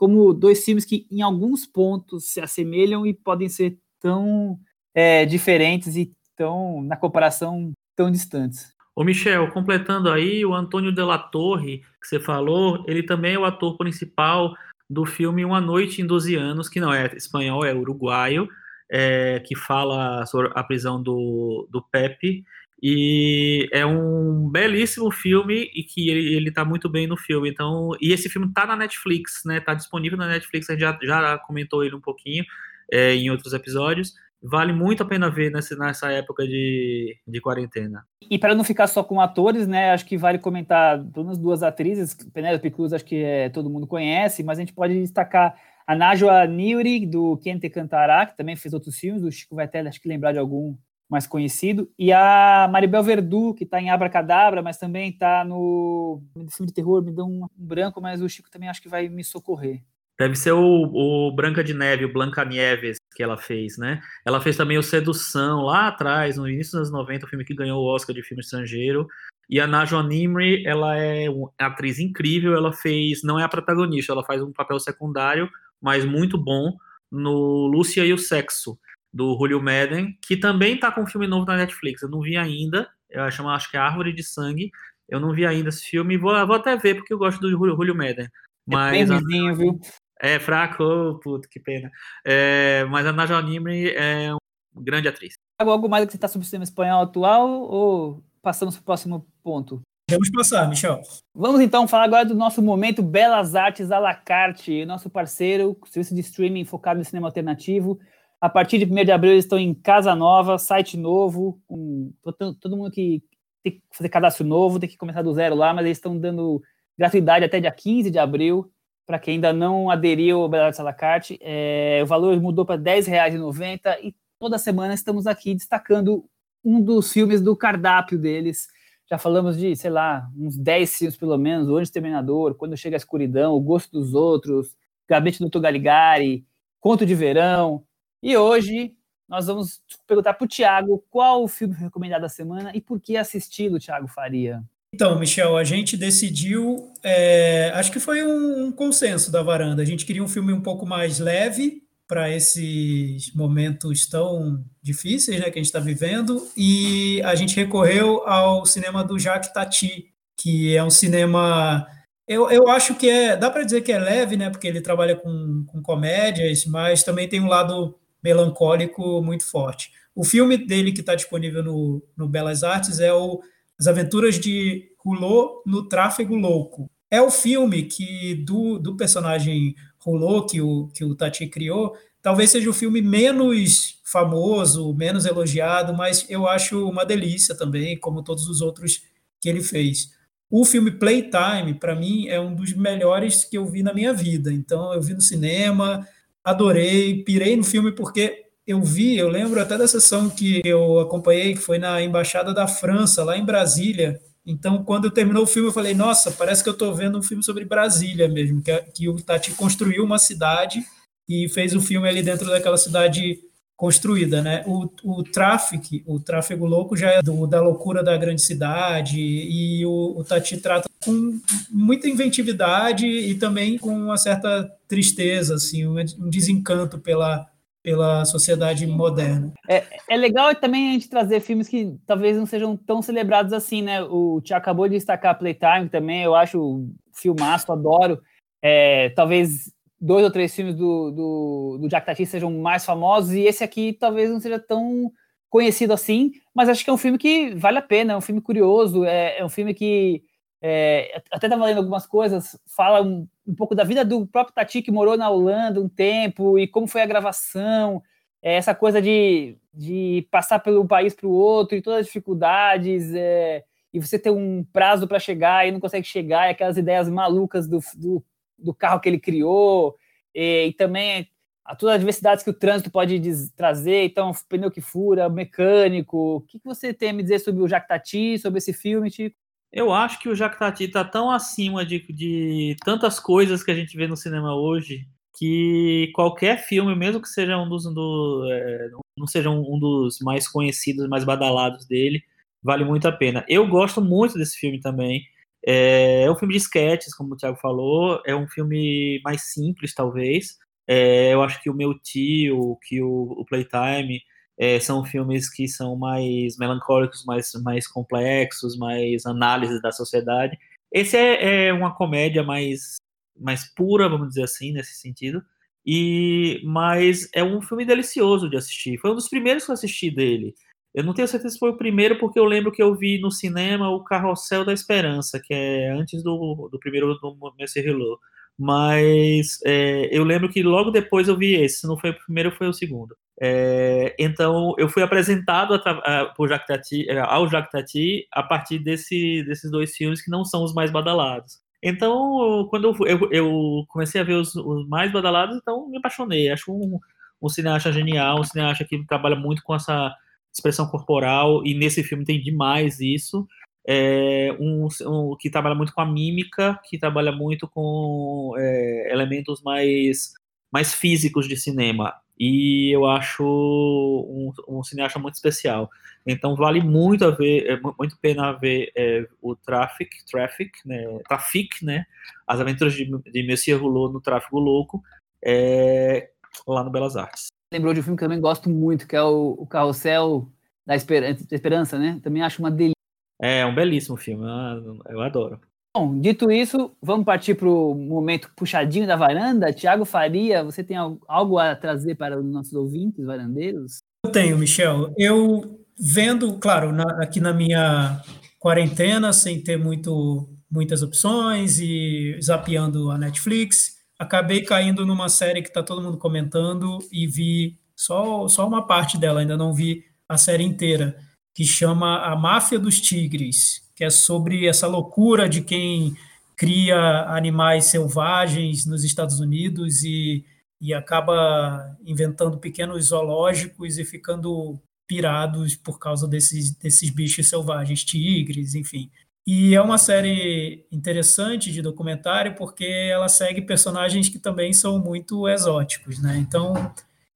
Como dois filmes que, em alguns pontos, se assemelham e podem ser tão é, diferentes e tão, na comparação, tão distantes. Ô Michel, completando aí, o Antônio de la Torre, que você falou, ele também é o ator principal do filme Uma Noite em 12 Anos, que não é espanhol, é uruguaio, é, que fala sobre a prisão do, do Pepe. E é um belíssimo filme e que ele, está muito bem no filme. Então, e esse filme está na Netflix, né? Tá disponível na Netflix, a gente já, já comentou ele um pouquinho é, em outros episódios vale muito a pena ver nessa, nessa época de, de quarentena. E para não ficar só com atores, né, acho que vale comentar duas duas atrizes, Penélope Cruz acho que é, todo mundo conhece, mas a gente pode destacar a Najwa Niuri, do Kente Cantará, que também fez outros filmes, o Chico até acho que lembrar de algum mais conhecido, e a Maribel Verdu, que está em Abracadabra, mas também está no filme de terror, me deu um branco, mas o Chico também acho que vai me socorrer. Deve ser o, o Branca de Neve, o Blanca Nieves que ela fez, né? Ela fez também o Sedução lá atrás, no início dos anos 90, o filme que ganhou o Oscar de filme estrangeiro. E a Najwa Nimri, ela é uma atriz incrível, ela fez, não é a protagonista, ela faz um papel secundário, mas muito bom, no Lúcia e o Sexo, do Julio Madden, que também tá com um filme novo na Netflix. Eu não vi ainda, eu chamo, acho que é Árvore de Sangue. Eu não vi ainda esse filme, vou, vou até ver, porque eu gosto do Julio, Julio Madden. Mas, é bem viu? É fraco, oh, puto, que pena. É, mas a Najwa Nimri é uma grande atriz. Algo mais que você está sobre o cinema espanhol atual ou passamos para o próximo ponto? Vamos passar, Michel. Vamos então falar agora do nosso momento Belas Artes à la carte, nosso parceiro, serviço de streaming focado no cinema alternativo. A partir de 1 de abril eles estão em casa nova, site novo, com todo mundo que tem que fazer cadastro novo, tem que começar do zero lá, mas eles estão dando gratuidade até dia 15 de abril para quem ainda não aderiu ao Belo Artes à la carte, é, o valor mudou para R$ 10,90 e toda semana estamos aqui destacando um dos filmes do cardápio deles. Já falamos de, sei lá, uns 10 filmes pelo menos, O Anjo Terminador, Quando Chega a Escuridão, O Gosto dos Outros, Gabinete do Galigari, Conto de Verão. E hoje nós vamos perguntar para o Thiago qual o filme recomendado da semana e por que assisti-lo, Thiago Faria. Então, Michel, a gente decidiu, é, acho que foi um, um, consenso da varanda. A gente queria um filme um pouco mais leve para esses momentos tão difíceis né, que a gente está vivendo, e a gente recorreu ao cinema do Jacques Tati, que é um cinema. Eu, eu acho que é. Dá para dizer que é leve, né? Porque ele trabalha com, com comédias, mas também tem um lado melancólico muito forte. O filme dele que está disponível no, no Belas Artes é o as Aventuras de Rolou no Tráfego Louco. É o filme que do, do personagem Rolou, que o, que o Tati criou, talvez seja o filme menos famoso, menos elogiado, mas eu acho uma delícia também, como todos os outros que ele fez. O filme Playtime, para mim, é um dos melhores que eu vi na minha vida. Então, eu vi no cinema, adorei, pirei no filme porque eu vi, eu lembro até da sessão que eu acompanhei, que foi na Embaixada da França, lá em Brasília. Então, quando terminou o filme, eu falei, nossa, parece que eu estou vendo um filme sobre Brasília mesmo, que, que o Tati construiu uma cidade e fez o filme ali dentro daquela cidade construída, né? O, o tráfico, o tráfego louco já é do, da loucura da grande cidade e o, o Tati trata com muita inventividade e também com uma certa tristeza, assim, um, desencanto pela pela sociedade moderna. É, é legal também a gente trazer filmes que talvez não sejam tão celebrados assim, né? O Tia acabou de destacar Playtime também, eu acho filmaço, adoro. É, talvez dois ou três filmes do, do, do Jack Tati sejam mais famosos, e esse aqui talvez não seja tão conhecido assim, mas acho que é um filme que vale a pena, é um filme curioso, é, é um filme que é, até estava lendo algumas coisas, fala um, um, pouco da vida do próprio Tati, que morou na Holanda um tempo, e como foi a gravação, é, essa coisa de, de passar pelo país para o outro, e todas as dificuldades, é, e você ter um prazo para chegar e não consegue chegar, e aquelas ideias malucas do, do do carro que ele criou, e, e também a todas as diversidades que o trânsito pode trazer, então pneu que fura, mecânico. O que, que você tem a me dizer sobre o Jacques Tati, sobre esse filme, Tico? Eu acho que o Jacques Tati está tão acima de, de tantas coisas que a gente vê no cinema hoje que qualquer filme, mesmo que seja um dos do, é, não seja um, um, dos mais conhecidos, mais badalados dele, vale muito a pena. Eu gosto muito desse filme também. É, é um filme de sketches, como o Thiago falou, é um filme mais simples, talvez. É, eu acho que o meu tio, que o, o Playtime, é, são filmes que são mais melancólicos, mais, mais complexos, mais análise da sociedade. Esse é, é, uma comédia mais, mais pura, vamos dizer assim, nesse sentido. E mas é um filme delicioso de assistir. Foi um dos primeiros que eu assisti dele. Eu não tenho certeza se foi o primeiro, porque eu lembro que eu vi no cinema o Carrossel da Esperança, que é antes do, do primeiro do Messi Hello. Mas é, eu lembro que logo depois eu vi esse. Se não foi o primeiro, foi o segundo. É, então eu fui apresentado a, a, Jacques Tati, é, ao Jacques Tati a partir desse, desses dois filmes que não são os mais badalados. Então, quando eu, eu, eu comecei a ver os, os, mais badalados, então me apaixonei. Acho um, um cineasta genial, um cineasta que trabalha muito com essa expressão corporal, e nesse filme tem demais isso. É um, um, que trabalha muito com a mímica, que trabalha muito com é, elementos mais, mais físicos de cinema. E eu acho um, um cineasta muito especial. Então vale muito a ver, é muito pena ver é, o Traffic, Traffic, né, Traffic, né, as aventuras de, de Monsieur no Tráfico Louco, é, lá no Belas Artes lembrou de um filme que eu também gosto muito, que é o, o Carrossel da Esperança, da Esperança, né? Também acho uma delícia. É, um belíssimo filme, eu adoro. Bom, dito isso, vamos partir para o momento puxadinho da varanda. Tiago Faria, você tem algo a trazer para os nossos ouvintes varandeiros? Eu tenho, Michel. Eu vendo, claro, na, aqui na minha quarentena, sem ter muito, muitas opções e zapeando a Netflix, acabei caindo numa série que está todo mundo comentando e vi só, só uma parte dela, ainda não vi a série inteira, que chama A Máfia dos Tigres, que é sobre essa loucura de quem cria animais selvagens nos Estados Unidos e, e acaba inventando pequenos zoológicos e ficando pirados por causa desses, desses bichos selvagens, tigres, enfim. E é uma série interessante de documentário porque ela segue personagens que também são muito exóticos, né? Então,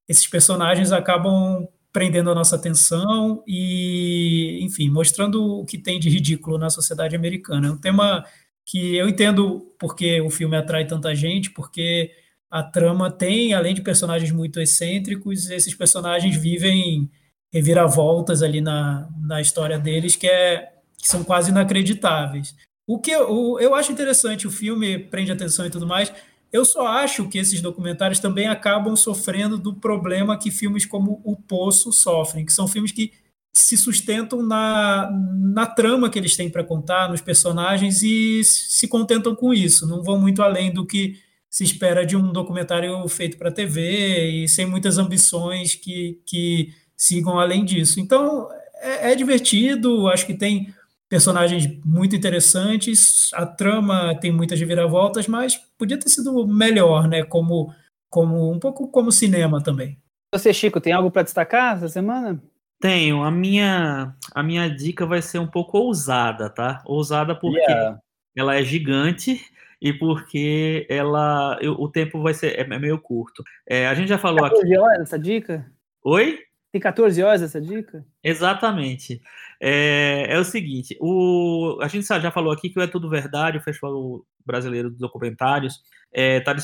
esses personagens acabam prendendo a nossa atenção e, enfim, mostrando o que tem de ridículo na sociedade americana. É um tema que eu entendo porque o filme atrai tanta gente, porque a trama tem, além de personagens muito excêntricos, esses personagens vivem reviravoltas ali na, na história deles, que é que são quase inacreditáveis. O que eu, eu acho interessante, o filme prende atenção e tudo mais. Eu só acho que esses documentários também acabam sofrendo do problema que filmes como O Poço sofrem, que são filmes que se sustentam na, na trama que eles têm para contar, nos personagens, e se contentam com isso, não vão muito além do que se espera de um documentário feito para TV e sem muitas ambições que, que sigam além disso. Então, é, é divertido, acho que tem personagens muito interessantes, a trama tem muitas reviravoltas, mas podia ter sido melhor, né? Como, como um pouco como cinema também. Você, Chico, tem algo para destacar essa semana? Tenho. A minha, a minha dica vai ser um pouco ousada, tá? Ousada porque yeah. ela é gigante e porque ela o tempo vai ser é meio curto. É, a gente já falou 14 aqui. essa dica? Oi? Tem 14 horas essa dica? Exatamente. É, é o seguinte, o, a gente já falou aqui que o É Tudo Verdade, o Festival Brasileiro de Documentários, está é,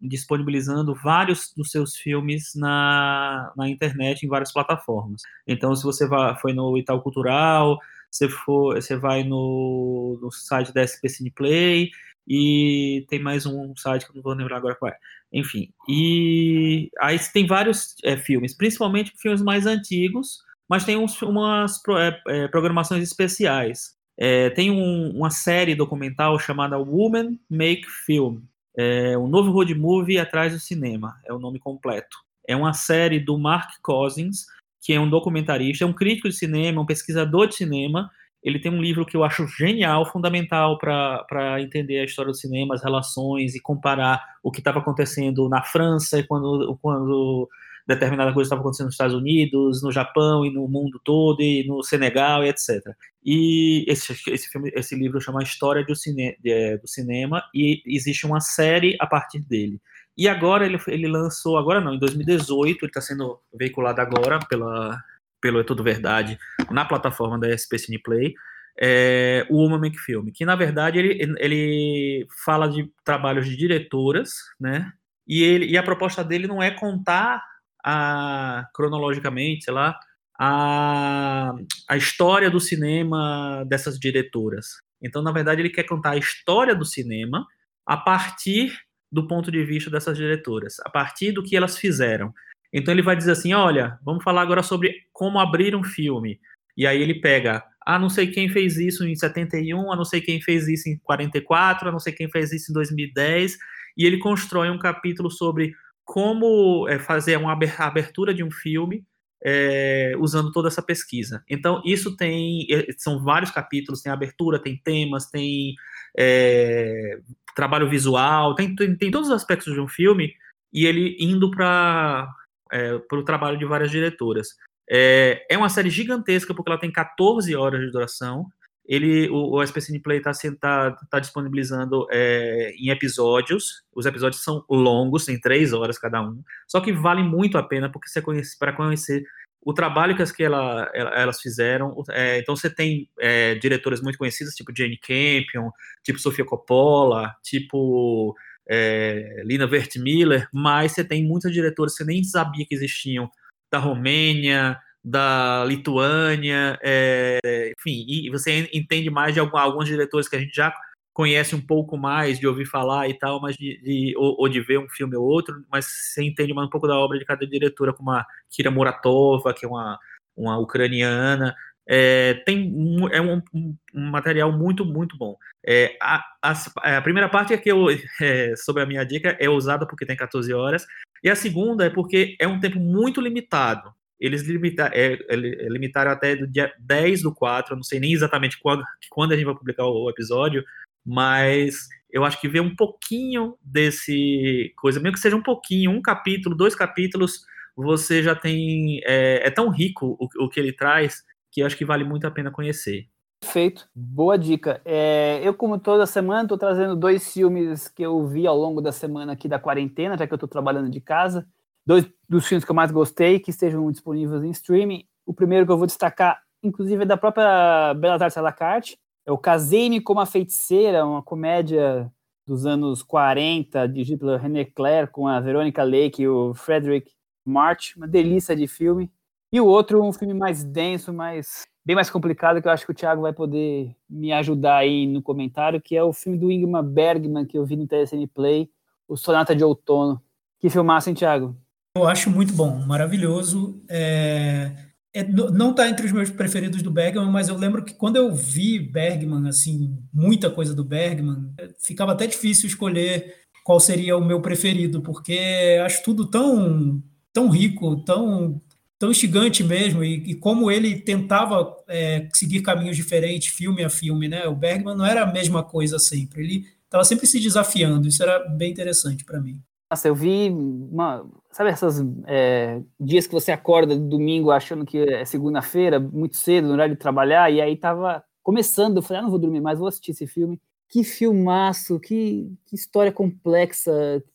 disponibilizando vários dos seus filmes na, na internet, em várias plataformas. Então, se você vai, foi no Itaú Cultural, você, for, você vai no, no site da SP Cineplay, e tem mais um site que eu não vou lembrar agora qual é. Enfim, e aí tem vários é, filmes, principalmente filmes mais antigos, mas tem uns, umas é, é, programações especiais. É, tem um, uma série documental chamada Woman Make Film, é, um novo road movie atrás do cinema, é o nome completo. É uma série do Mark Cousins, que é um documentarista, é um crítico de cinema, um pesquisador de cinema. Ele tem um livro que eu acho genial, fundamental para entender a história do cinema, as relações e comparar o que estava acontecendo na França quando, quando determinada coisa estava acontecendo nos Estados Unidos, no Japão e no mundo todo, e no Senegal e etc. E esse, esse, filme, esse livro chama História do, cine, do Cinema, e existe uma série a partir dele. E agora ele, ele lançou, agora não, em 2018, ele está sendo veiculado agora pela, pelo É Tudo Verdade, na plataforma da SP Cineplay, é, o Uma Make Film, que na verdade ele, ele fala de trabalhos de diretoras, né? E, ele, e a proposta dele não é contar a, cronologicamente, sei lá, a, a história do cinema dessas diretoras. Então, na verdade, ele quer contar a história do cinema a partir do ponto de vista dessas diretoras, a partir do que elas fizeram. Então ele vai dizer assim, olha, vamos falar agora sobre como abrir um filme. E aí ele pega, ah, não sei quem fez isso em 71, a não sei quem fez isso em 44, a não sei quem fez isso em 2010, e ele constrói um capítulo sobre como é, fazer uma abertura de um filme é, usando toda essa pesquisa. Então, isso tem. É, são vários capítulos, tem abertura, tem temas, tem é, trabalho visual, tem, tem, tem, todos os aspectos de um filme, e ele indo para é, o trabalho de várias diretoras. É, é uma série gigantesca, porque ela tem 14 horas de duração, ele, o, o SPCine Play está tá, tá disponibilizando é, em episódios. Os episódios são longos, tem três horas cada um. Só que vale muito a pena porque você conhece para conhecer o trabalho que, as, que ela, elas fizeram. É, então você tem é, diretoras muito conhecidas, tipo Jane Campion, tipo Sofia Coppola, tipo é, Lina Wertmüller, mas você tem muitas diretoras que você nem sabia que existiam da Romênia, da Lituânia, é, enfim, e você entende mais de alguns diretores que a gente já conhece um pouco mais, de ouvir falar e tal, mas de, de ou, ou, de ver um filme ou outro, mas você entende mais um pouco da obra de cada diretora, como a Kira Muratova, que é uma, uma ucraniana, é, tem é um, um, material muito, muito bom. É, a, a, a, primeira parte é que eu, é, sobre a minha dica é usada porque tem 14 horas, e a segunda é porque é um tempo muito limitado eles limita, é, é, limitaram até do dia 10 do 4, eu não sei nem exatamente quando, quando a gente vai publicar o episódio, mas eu acho que ver um pouquinho desse coisa, mesmo que seja um pouquinho, um capítulo, dois capítulos, você já tem. É, é tão rico o, o, que ele traz que acho que vale muito a pena conhecer. Perfeito, boa dica. É, eu, como toda semana, estou trazendo dois filmes que eu vi ao longo da semana aqui da quarentena, já que eu estou trabalhando de casa dois dos filmes que eu mais gostei que estejam disponíveis em streaming. O primeiro que eu vou destacar, inclusive, é da própria Belas Artes à la carte, é o Casei-me como a Feiticeira, uma comédia dos anos 40, dirigida pelo René Clair, com a Veronica Lake e o Frederick March, uma delícia de filme. E o outro, um filme mais denso, mais bem mais complicado, que eu acho que o Thiago vai poder me ajudar aí no comentário, que é o filme do Ingmar Bergman, que eu vi no TSN Play, o Sonata de Outono. Que filmaço, hein, Thiago? Eu acho muito bom, maravilhoso. É, é, não está entre os meus preferidos do Bergman, mas eu lembro que quando eu vi Bergman, assim, muita coisa do Bergman, ficava até difícil escolher qual seria o meu preferido, porque acho tudo tão, tão rico, tão, tão instigante mesmo, e, e como ele tentava é, seguir caminhos diferentes, filme a filme, né? O Bergman não era a mesma coisa sempre, ele estava sempre se desafiando, isso era bem interessante para mim. Nossa, eu vi uma. Sabe esses é, dias que você acorda domingo achando que é segunda-feira, muito cedo, no horário de trabalhar, e aí tava começando, eu falei, ah, não vou dormir mais, vou assistir esse filme. Que filmaço, que, que história complexa,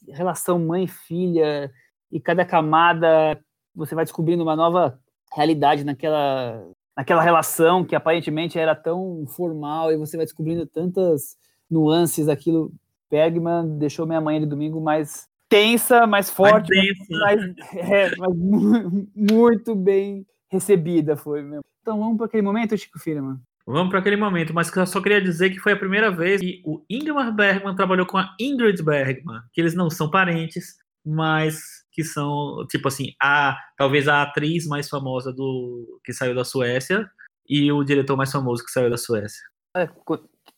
relação mãe-filha, e cada camada você vai descobrindo uma nova realidade naquela, naquela relação que aparentemente era tão formal, e você vai descobrindo tantas nuances daquilo. Bergman deixou minha mãe de domingo mais tensa, mais forte, mais, é, mas muito bem recebida foi mesmo. Então vamos para aquele momento, Chico Firman. Vamos para aquele momento, mas eu só queria dizer que foi a primeira vez que o Ingmar Bergman trabalhou com a Ingrid Bergman, que eles não são parentes, mas que são, tipo assim, a talvez a atriz mais famosa do que saiu da Suécia e o diretor mais famoso que saiu da Suécia. É,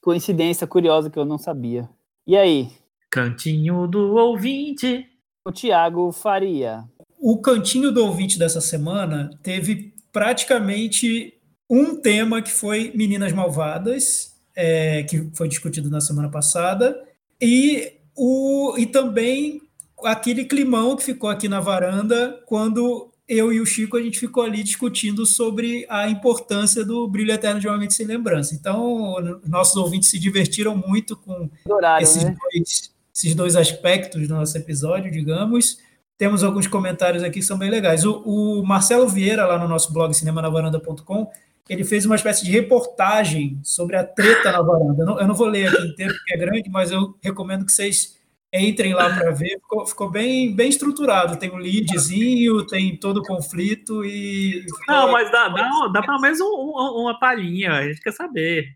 coincidência curiosa que eu não sabia. E aí, Cantinho do ouvinte. O Tiago Faria. O cantinho do ouvinte dessa semana teve praticamente um tema que foi Meninas Malvadas, é, que foi discutido na semana passada, e, o, e também aquele climão que ficou aqui na varanda quando eu e o Chico a gente ficou ali discutindo sobre a importância do brilho eterno de uma mente sem lembrança. Então, nossos ouvintes se divertiram muito com Adoraram, esses né? dois esses dois aspectos do nosso episódio, digamos. Temos alguns comentários aqui que são bem legais. O, o Marcelo Vieira, lá no nosso blog cinemanavaranda.com, ele fez uma espécie de reportagem sobre a treta na varanda. Eu não, eu não vou ler aqui inteiro, porque é grande, mas eu recomendo que vocês entrem lá para ver. Ficou, ficou, bem, bem estruturado. Tem um leadzinho, tem todo o conflito e. Não, mas dá, dá, dá pelo menos um, um, uma palhinha, a gente quer saber.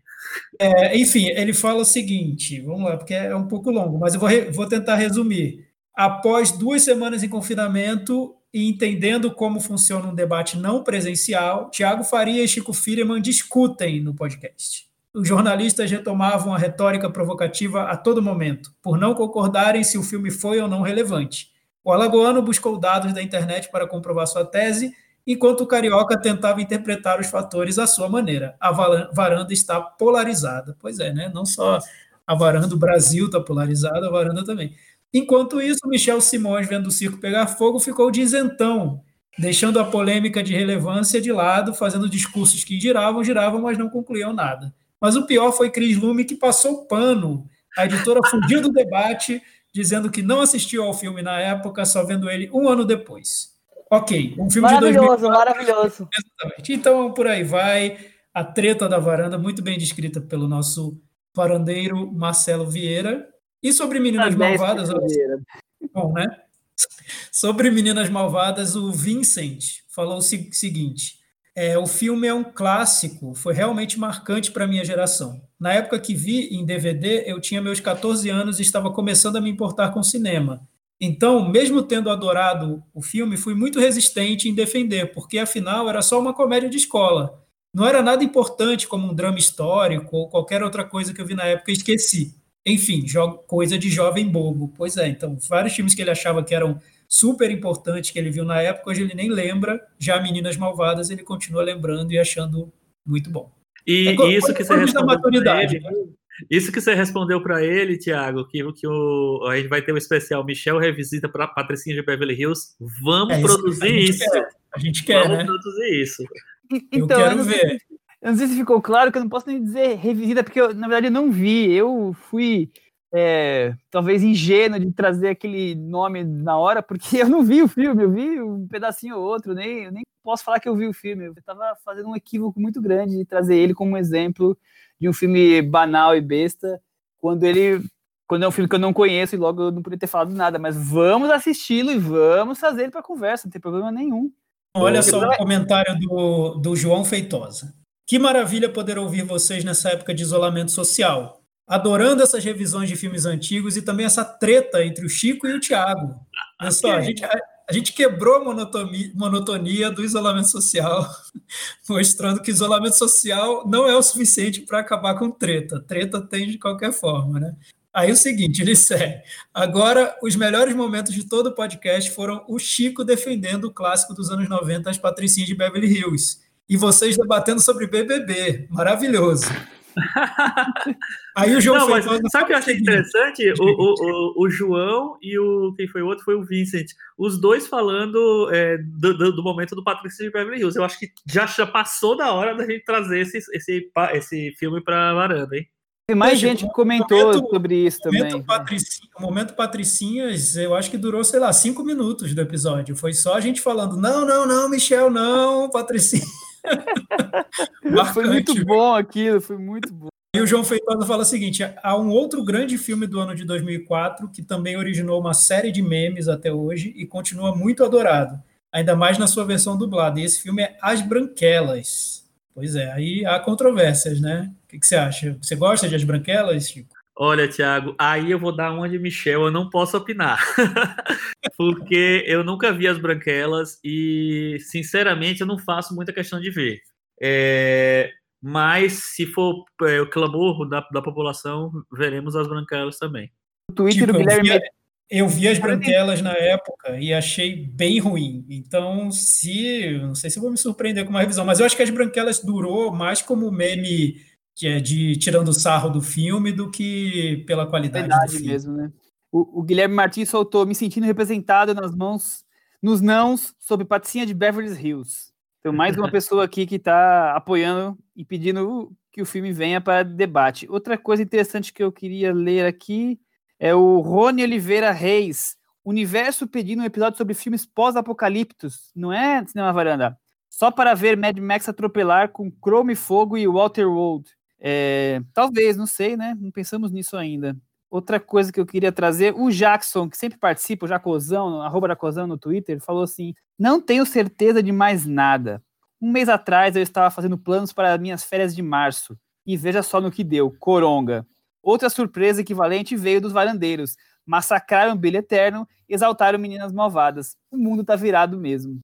É, enfim, ele fala o seguinte: vamos lá, porque é um pouco longo, mas eu vou, vou tentar resumir. Após duas semanas em confinamento e entendendo como funciona um debate não presencial, Tiago Faria e Chico Firman discutem no podcast. Os jornalistas retomavam a retórica provocativa a todo momento, por não concordarem se o filme foi ou não relevante. O alagoano buscou dados da internet para comprovar sua tese enquanto o carioca tentava interpretar os fatores à sua maneira. A varanda está polarizada. Pois é, né? Não só a varanda do Brasil está polarizada, a varanda também. Enquanto isso, Michel Simões, vendo o circo pegar fogo, ficou de isentão, deixando a polêmica de relevância de lado, fazendo discursos que giravam, giravam, mas não concluíam nada. Mas o pior foi Cris Lume, que passou pano. A editora fugiu do debate, dizendo que não assistiu ao filme na época, só vendo ele um ano depois. Ok, um filme maravilhoso, de 2000. Maravilhoso, Exatamente. Então, por aí vai. A treta da varanda, muito bem descrita pelo nosso varandeiro Marcelo Vieira. E sobre Meninas Malvadas. Bom, né? Sobre Meninas Malvadas, o Vincent falou o seguinte: é, o filme é um clássico, foi realmente marcante para a minha geração. Na época que vi em DVD, eu tinha meus 14 anos e estava começando a me importar com cinema. Então, mesmo tendo adorado o filme, fui muito resistente em defender, porque afinal era só uma comédia de escola. Não era nada importante como um drama histórico ou qualquer outra coisa que eu vi na época e esqueci. Enfim, coisa de jovem bobo. Pois é, então, vários filmes que ele achava que eram super importantes que ele viu na época, hoje ele nem lembra. Já Meninas Malvadas ele continua lembrando e achando muito bom. E é, isso que você respondeu maturidade, né? Isso que você respondeu para ele, Thiago, que, que o, a gente vai ter um especial Michel revisita para Patricinha de Beverly Hills. Vamos é produzir isso. A gente, a gente quer, Vamos né? produzir isso. Então, eu quero eu ver. Se, eu não sei se ficou claro que eu não posso nem dizer revisita, porque eu, na verdade, eu não vi. Eu fui é, talvez ingênuo de trazer aquele nome na hora, porque eu não vi o filme, eu vi um pedacinho ou outro, nem, eu nem posso falar que eu vi o filme. Eu estava fazendo um equívoco muito grande de trazer ele como um exemplo de um filme banal e besta, quando ele quando é um filme que eu não conheço e logo eu não podia ter falado nada, mas vamos assisti-lo e vamos fazer ele para conversa, não tem problema nenhum. Olha só o comentário do, do João Feitosa. Que maravilha poder ouvir vocês nessa época de isolamento social. Adorando essas revisões de filmes antigos e também essa treta entre o Chico e o Thiago. Olha só, a gente, a, A gente quebrou a monotonia, monotonia do isolamento social, mostrando que isolamento social não é o suficiente para acabar com treta. Treta tem de qualquer forma, né? Aí o seguinte, ele segue. Agora, os melhores momentos de todo o podcast foram o Chico defendendo o clássico dos anos 90, as Patricinhas de Beverly Hills. E vocês debatendo sobre BBB. Maravilhoso. Aí o João não, mas sabe o que eu achei interessante? O, o, o, o, João e o quem foi o outro foi o Vincent. Os dois falando é, do, do, do, momento do Patrícia de Beverly Hills. Eu acho que já, já passou da hora da gente trazer esse, esse, esse filme para varanda, hein? Tem mais gente que comentou momento, sobre isso momento também. o momento Patricinhas, eu acho que durou, sei lá, cinco minutos do episódio. Foi só a gente falando: não, não, não, Michel, não, Patricinha. foi muito bom aquilo, foi muito bom. E o João Feitosa fala o seguinte: há um outro grande filme do ano de 2004 que também originou uma série de memes até hoje e continua muito adorado, ainda mais na sua versão dublada. E esse filme é As Branquelas. Pois é, aí há controvérsias, né? O que, que você acha? Você gosta de As Branquelas, Chico? Olha, Thiago, aí eu vou dar uma de Michel, eu não posso opinar. Porque eu nunca vi as branquelas e, sinceramente, eu não faço muita questão de ver. É, mas, se for é, o clamor da, da população, veremos as branquelas também. O Twitter tipo, do Guilherme. Eu vi, eu vi as branquelas na época e achei bem ruim. Então, se. Não sei se vou me surpreender com uma revisão, mas eu acho que as branquelas durou mais como meme que é de tirando sarro do filme do que pela qualidade Verdade do filme. mesmo, né? O, o, Guilherme Martins soltou me sentindo representado nas mãos, nos nãos sobre Patricinha de Beverly Hills. Então, mais uma pessoa aqui que está apoiando e pedindo que o filme venha para debate. Outra coisa interessante que eu queria ler aqui é o Rony Oliveira Reis. Universo pedindo um episódio sobre filmes pós-apocalípticos. Não é, Cinema Varanda? Só para ver Mad Max atropelar com Chrome Fogo e Walter World. É, talvez, não sei, né? Não pensamos nisso ainda. Outra coisa que eu queria trazer, o Jackson, que sempre participa, o Jacozão, arroba Jacozão no Twitter, falou assim: não tenho certeza de mais nada. Um mês atrás eu estava fazendo planos para minhas férias de março. E veja só no que deu, coronga. Outra surpresa equivalente veio dos varandeiros. Massacraram o Bilho Eterno, exaltaram meninas malvadas. O mundo tá virado mesmo.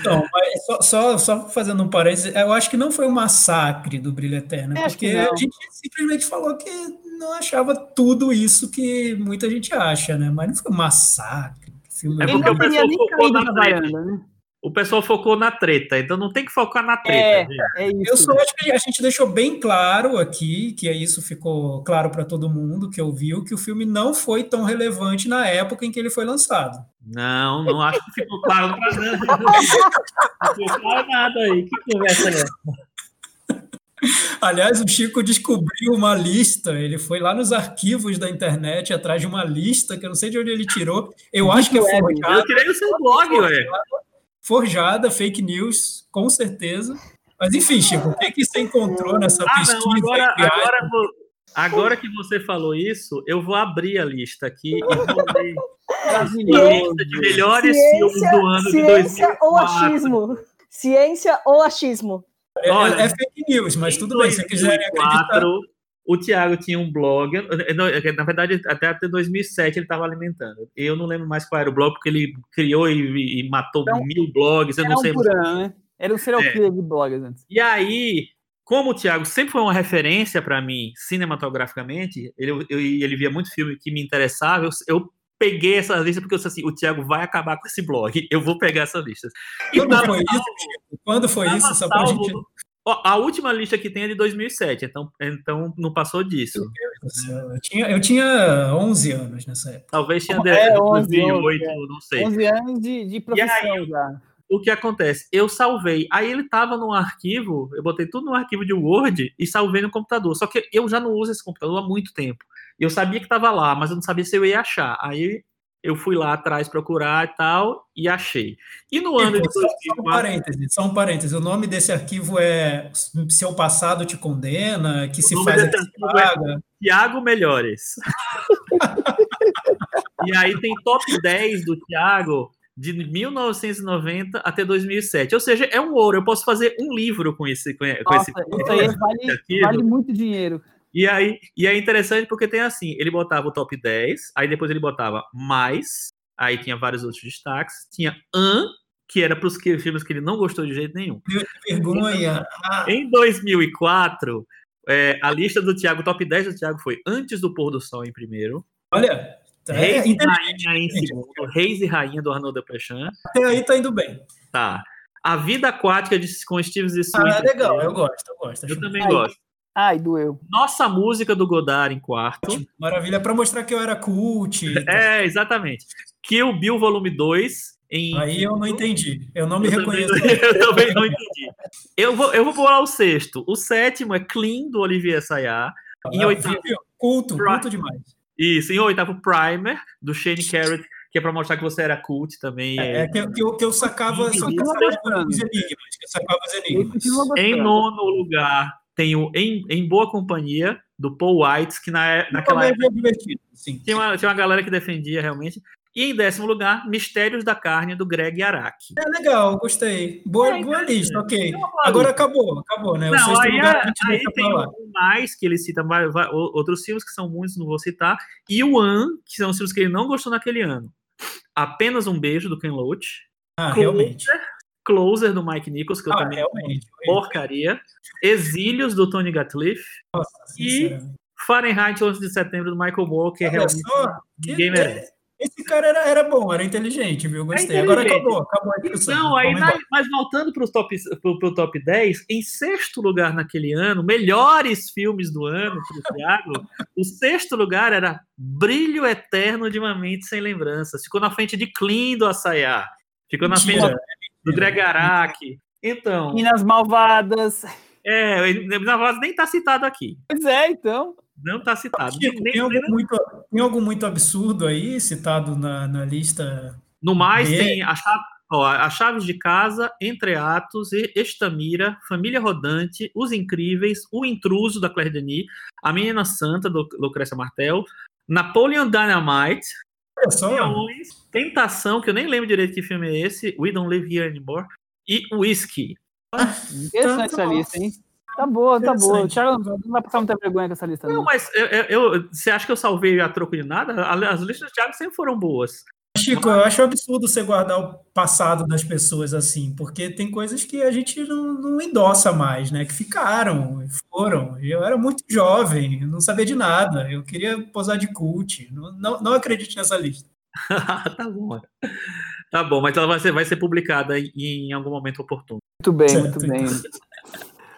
Então, só, só, só, fazendo um parênteses, eu acho que não foi um massacre do Brilho Eterno, é, porque a gente simplesmente falou que não achava tudo isso que muita gente acha, né? Mas não foi um massacre. Filme é porque o pessoal focou na varanda, né? O pessoal focou na treta, então não tem que focar na treta. É, é isso. Eu só acho que a gente deixou bem claro aqui, que isso ficou claro para todo mundo que ouviu, que o filme não foi tão relevante na época em que ele foi lançado. Não, não acho que ficou claro para nada. Não ficou claro nada aí. Que conversa é essa? Aliás, o Chico descobriu uma lista. Ele foi lá nos arquivos da internet atrás de uma lista que eu não sei de onde ele tirou. Eu acho que é forjada. Eu tirei o seu blog, ué. Forjada, fake news, com certeza. Mas enfim, Chico, o que, que você encontrou nessa ah, pesquisa? Não, agora, agora, vou, agora que você falou isso, eu vou abrir a lista aqui e vou ler a lista de melhores ciência, filmes do ano de 2004. Ciência ou achismo? Ciência ou achismo? É, Olha, é fake news, mas tudo bem, se quiserem acreditar. O Thiago tinha um blog, na verdade, até, até 2007 ele estava alimentando. Eu não lembro mais qual era o blog, porque ele criou e, e matou então, mil blogs, eu não sei. Um ano, né? Era um serial é. killer de blogs antes. E aí, como o Thiago sempre foi uma referência para mim cinematograficamente, ele, eu, ele via muito filme que me interessava, eu, eu peguei essa lista porque eu disse assim, o Thiago vai acabar com esse blog, eu vou pegar essa lista. Quando foi salvo, isso? Quando foi isso? Só pra gente... A última lista que tem é de 2007, então, então não passou disso. Eu tinha, eu tinha 11 anos nessa época. Talvez tinha é, 10, 11, 2008, 11, não sei. 11 anos de, de profissão aí, já. O que acontece? Eu salvei. Aí ele estava no arquivo, eu botei tudo no arquivo de Word e salvei no computador. Só que eu já não uso esse computador há muito tempo. Eu sabia que estava lá, mas eu não sabia se eu ia achar. Aí eu fui lá atrás procurar e tal, e achei. E no ano de 2004... Só um parêntese, só um parêntese. O nome desse arquivo é Seu Passado Te Condena, que se faz aqui paga. É Tiago Melhores. e aí tem top 10 do Tiago de 1990 até 2007. Ou seja, é um ouro. Eu posso fazer um livro com esse com Nossa, esse, isso aí vale, vale muito dinheiro. E aí, e é interessante porque tem assim, ele botava o top 10, aí depois ele botava mais, Aí tinha vários outros destaques. Tinha An, que era para os filmes que ele não gostou de jeito nenhum. Vergonha. Ah. Em 2004, é, a lista do Thiago, top 10 do Thiago foi Antes do Pôr do Sol em primeiro. Olha, Reis é, e Rainha em segundo. Reis e Rainha do Arnaud Desplechin. Até aí tá indo bem. Tá. A Vida Aquática de, com Steve Zissou. Ah, é legal, eu gosto, eu gosto. Eu também Ai, gosto. Ai, doeu. Nossa música do Godard em quarto. Maravilha, para mostrar que eu era cult. É, exatamente. Kill Bill Volume 2 em... Aí eu não entendi. Eu não me eu reconheço. Também, eu também não entendi. Eu vou, eu vou pular o sexto. O sétimo é Clean, do Olivier Sayar. Ah, em oitavo, culto, culto demais. Isso, em oitavo, Primer, do Shane Carrot, que é para mostrar que você era cult também. É, é que, que, eu, que eu sacava, que eu sacava os enigmas. Que eu sacava os enigmas. Em nono lugar, tem o em, em Boa Companhia, do Paul White, que na, naquela época. É sim. Tinha, uma, tinha uma galera que defendia realmente. E em décimo lugar, Mistérios da Carne, do Greg Araki. É legal, gostei. Boa, é, boa lista, ok. Agora acabou, acabou, né? Não, o aí, lugar a gente aí tem um mais, que ele cita outros filmes, que são muitos, não vou citar, e o An, que são os filmes que ele não gostou naquele ano. Apenas um Beijo, do Ken Loach. Ah, Closer, realmente. Closer, do Mike Nichols, que eu ah, também realmente, porcaria. Exílios, do Tony Gatliff. Nossa, e Fahrenheit 11 de setembro, do Michael Moore, que é realmente só, ninguém merece. Esse cara era, era bom, era inteligente, viu? Gostei. É Agora acabou, acabou a discussão. Não, aí, na, mas voltando para o top, pro, pro top 10, em sexto lugar naquele ano, melhores filmes do ano para o Thiago, o sexto lugar era Brilho Eterno de uma Mente Sem Lembranças. Ficou na frente de Clean do Assayá. Ficou na frente do Greg Araki. Então. Minas Malvadas. É, Minas Malvadas nem está citado aqui. Pois é, então. Não está citado. Chico, tem, algo muito, tem algo muito absurdo aí citado na, na lista? No mais, tem a, chave, ó, a Chaves de Casa, Entre Atos, Estamira, Família Rodante, Os Incríveis, O Intruso, da Claire Denis, A Menina Santa, do Lucrécia Martel, Napoleon Dynamite, Tentação, que eu nem lembro direito que filme é esse, We Don't Live Here Anymore, e Whiskey. Ah, Interessante essa lista, hein? Tá boa, tá boa. O Thiago não vai passar muita vergonha com essa lista. Não, não. mas eu, eu, você acha que eu salvei a troco de nada? As listas do Thiago sempre foram boas. Chico, eu acho absurdo você guardar o passado das pessoas assim, porque tem coisas que a gente não, não endossa mais, né? Que ficaram, foram. Eu era muito jovem, não sabia de nada. Eu queria posar de cult. Não, não, não acredite nessa lista. tá bom. Tá bom, mas ela vai ser, vai ser publicada em, em algum momento oportuno. Muito bem, certo, muito bem.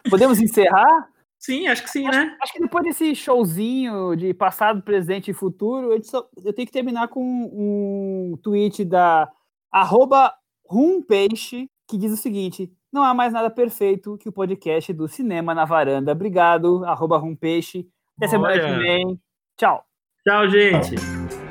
Podemos encerrar? Sim, acho que sim, acho, né? Acho que depois desse showzinho de passado, presente e futuro, eu, só, eu tenho que terminar com um tweet da arroba rumpeixe, que diz o seguinte: não há mais nada perfeito que o podcast do Cinema na Varanda. Obrigado, arroba rumpeixe. Até semana que vem. Tchau. Tchau, gente.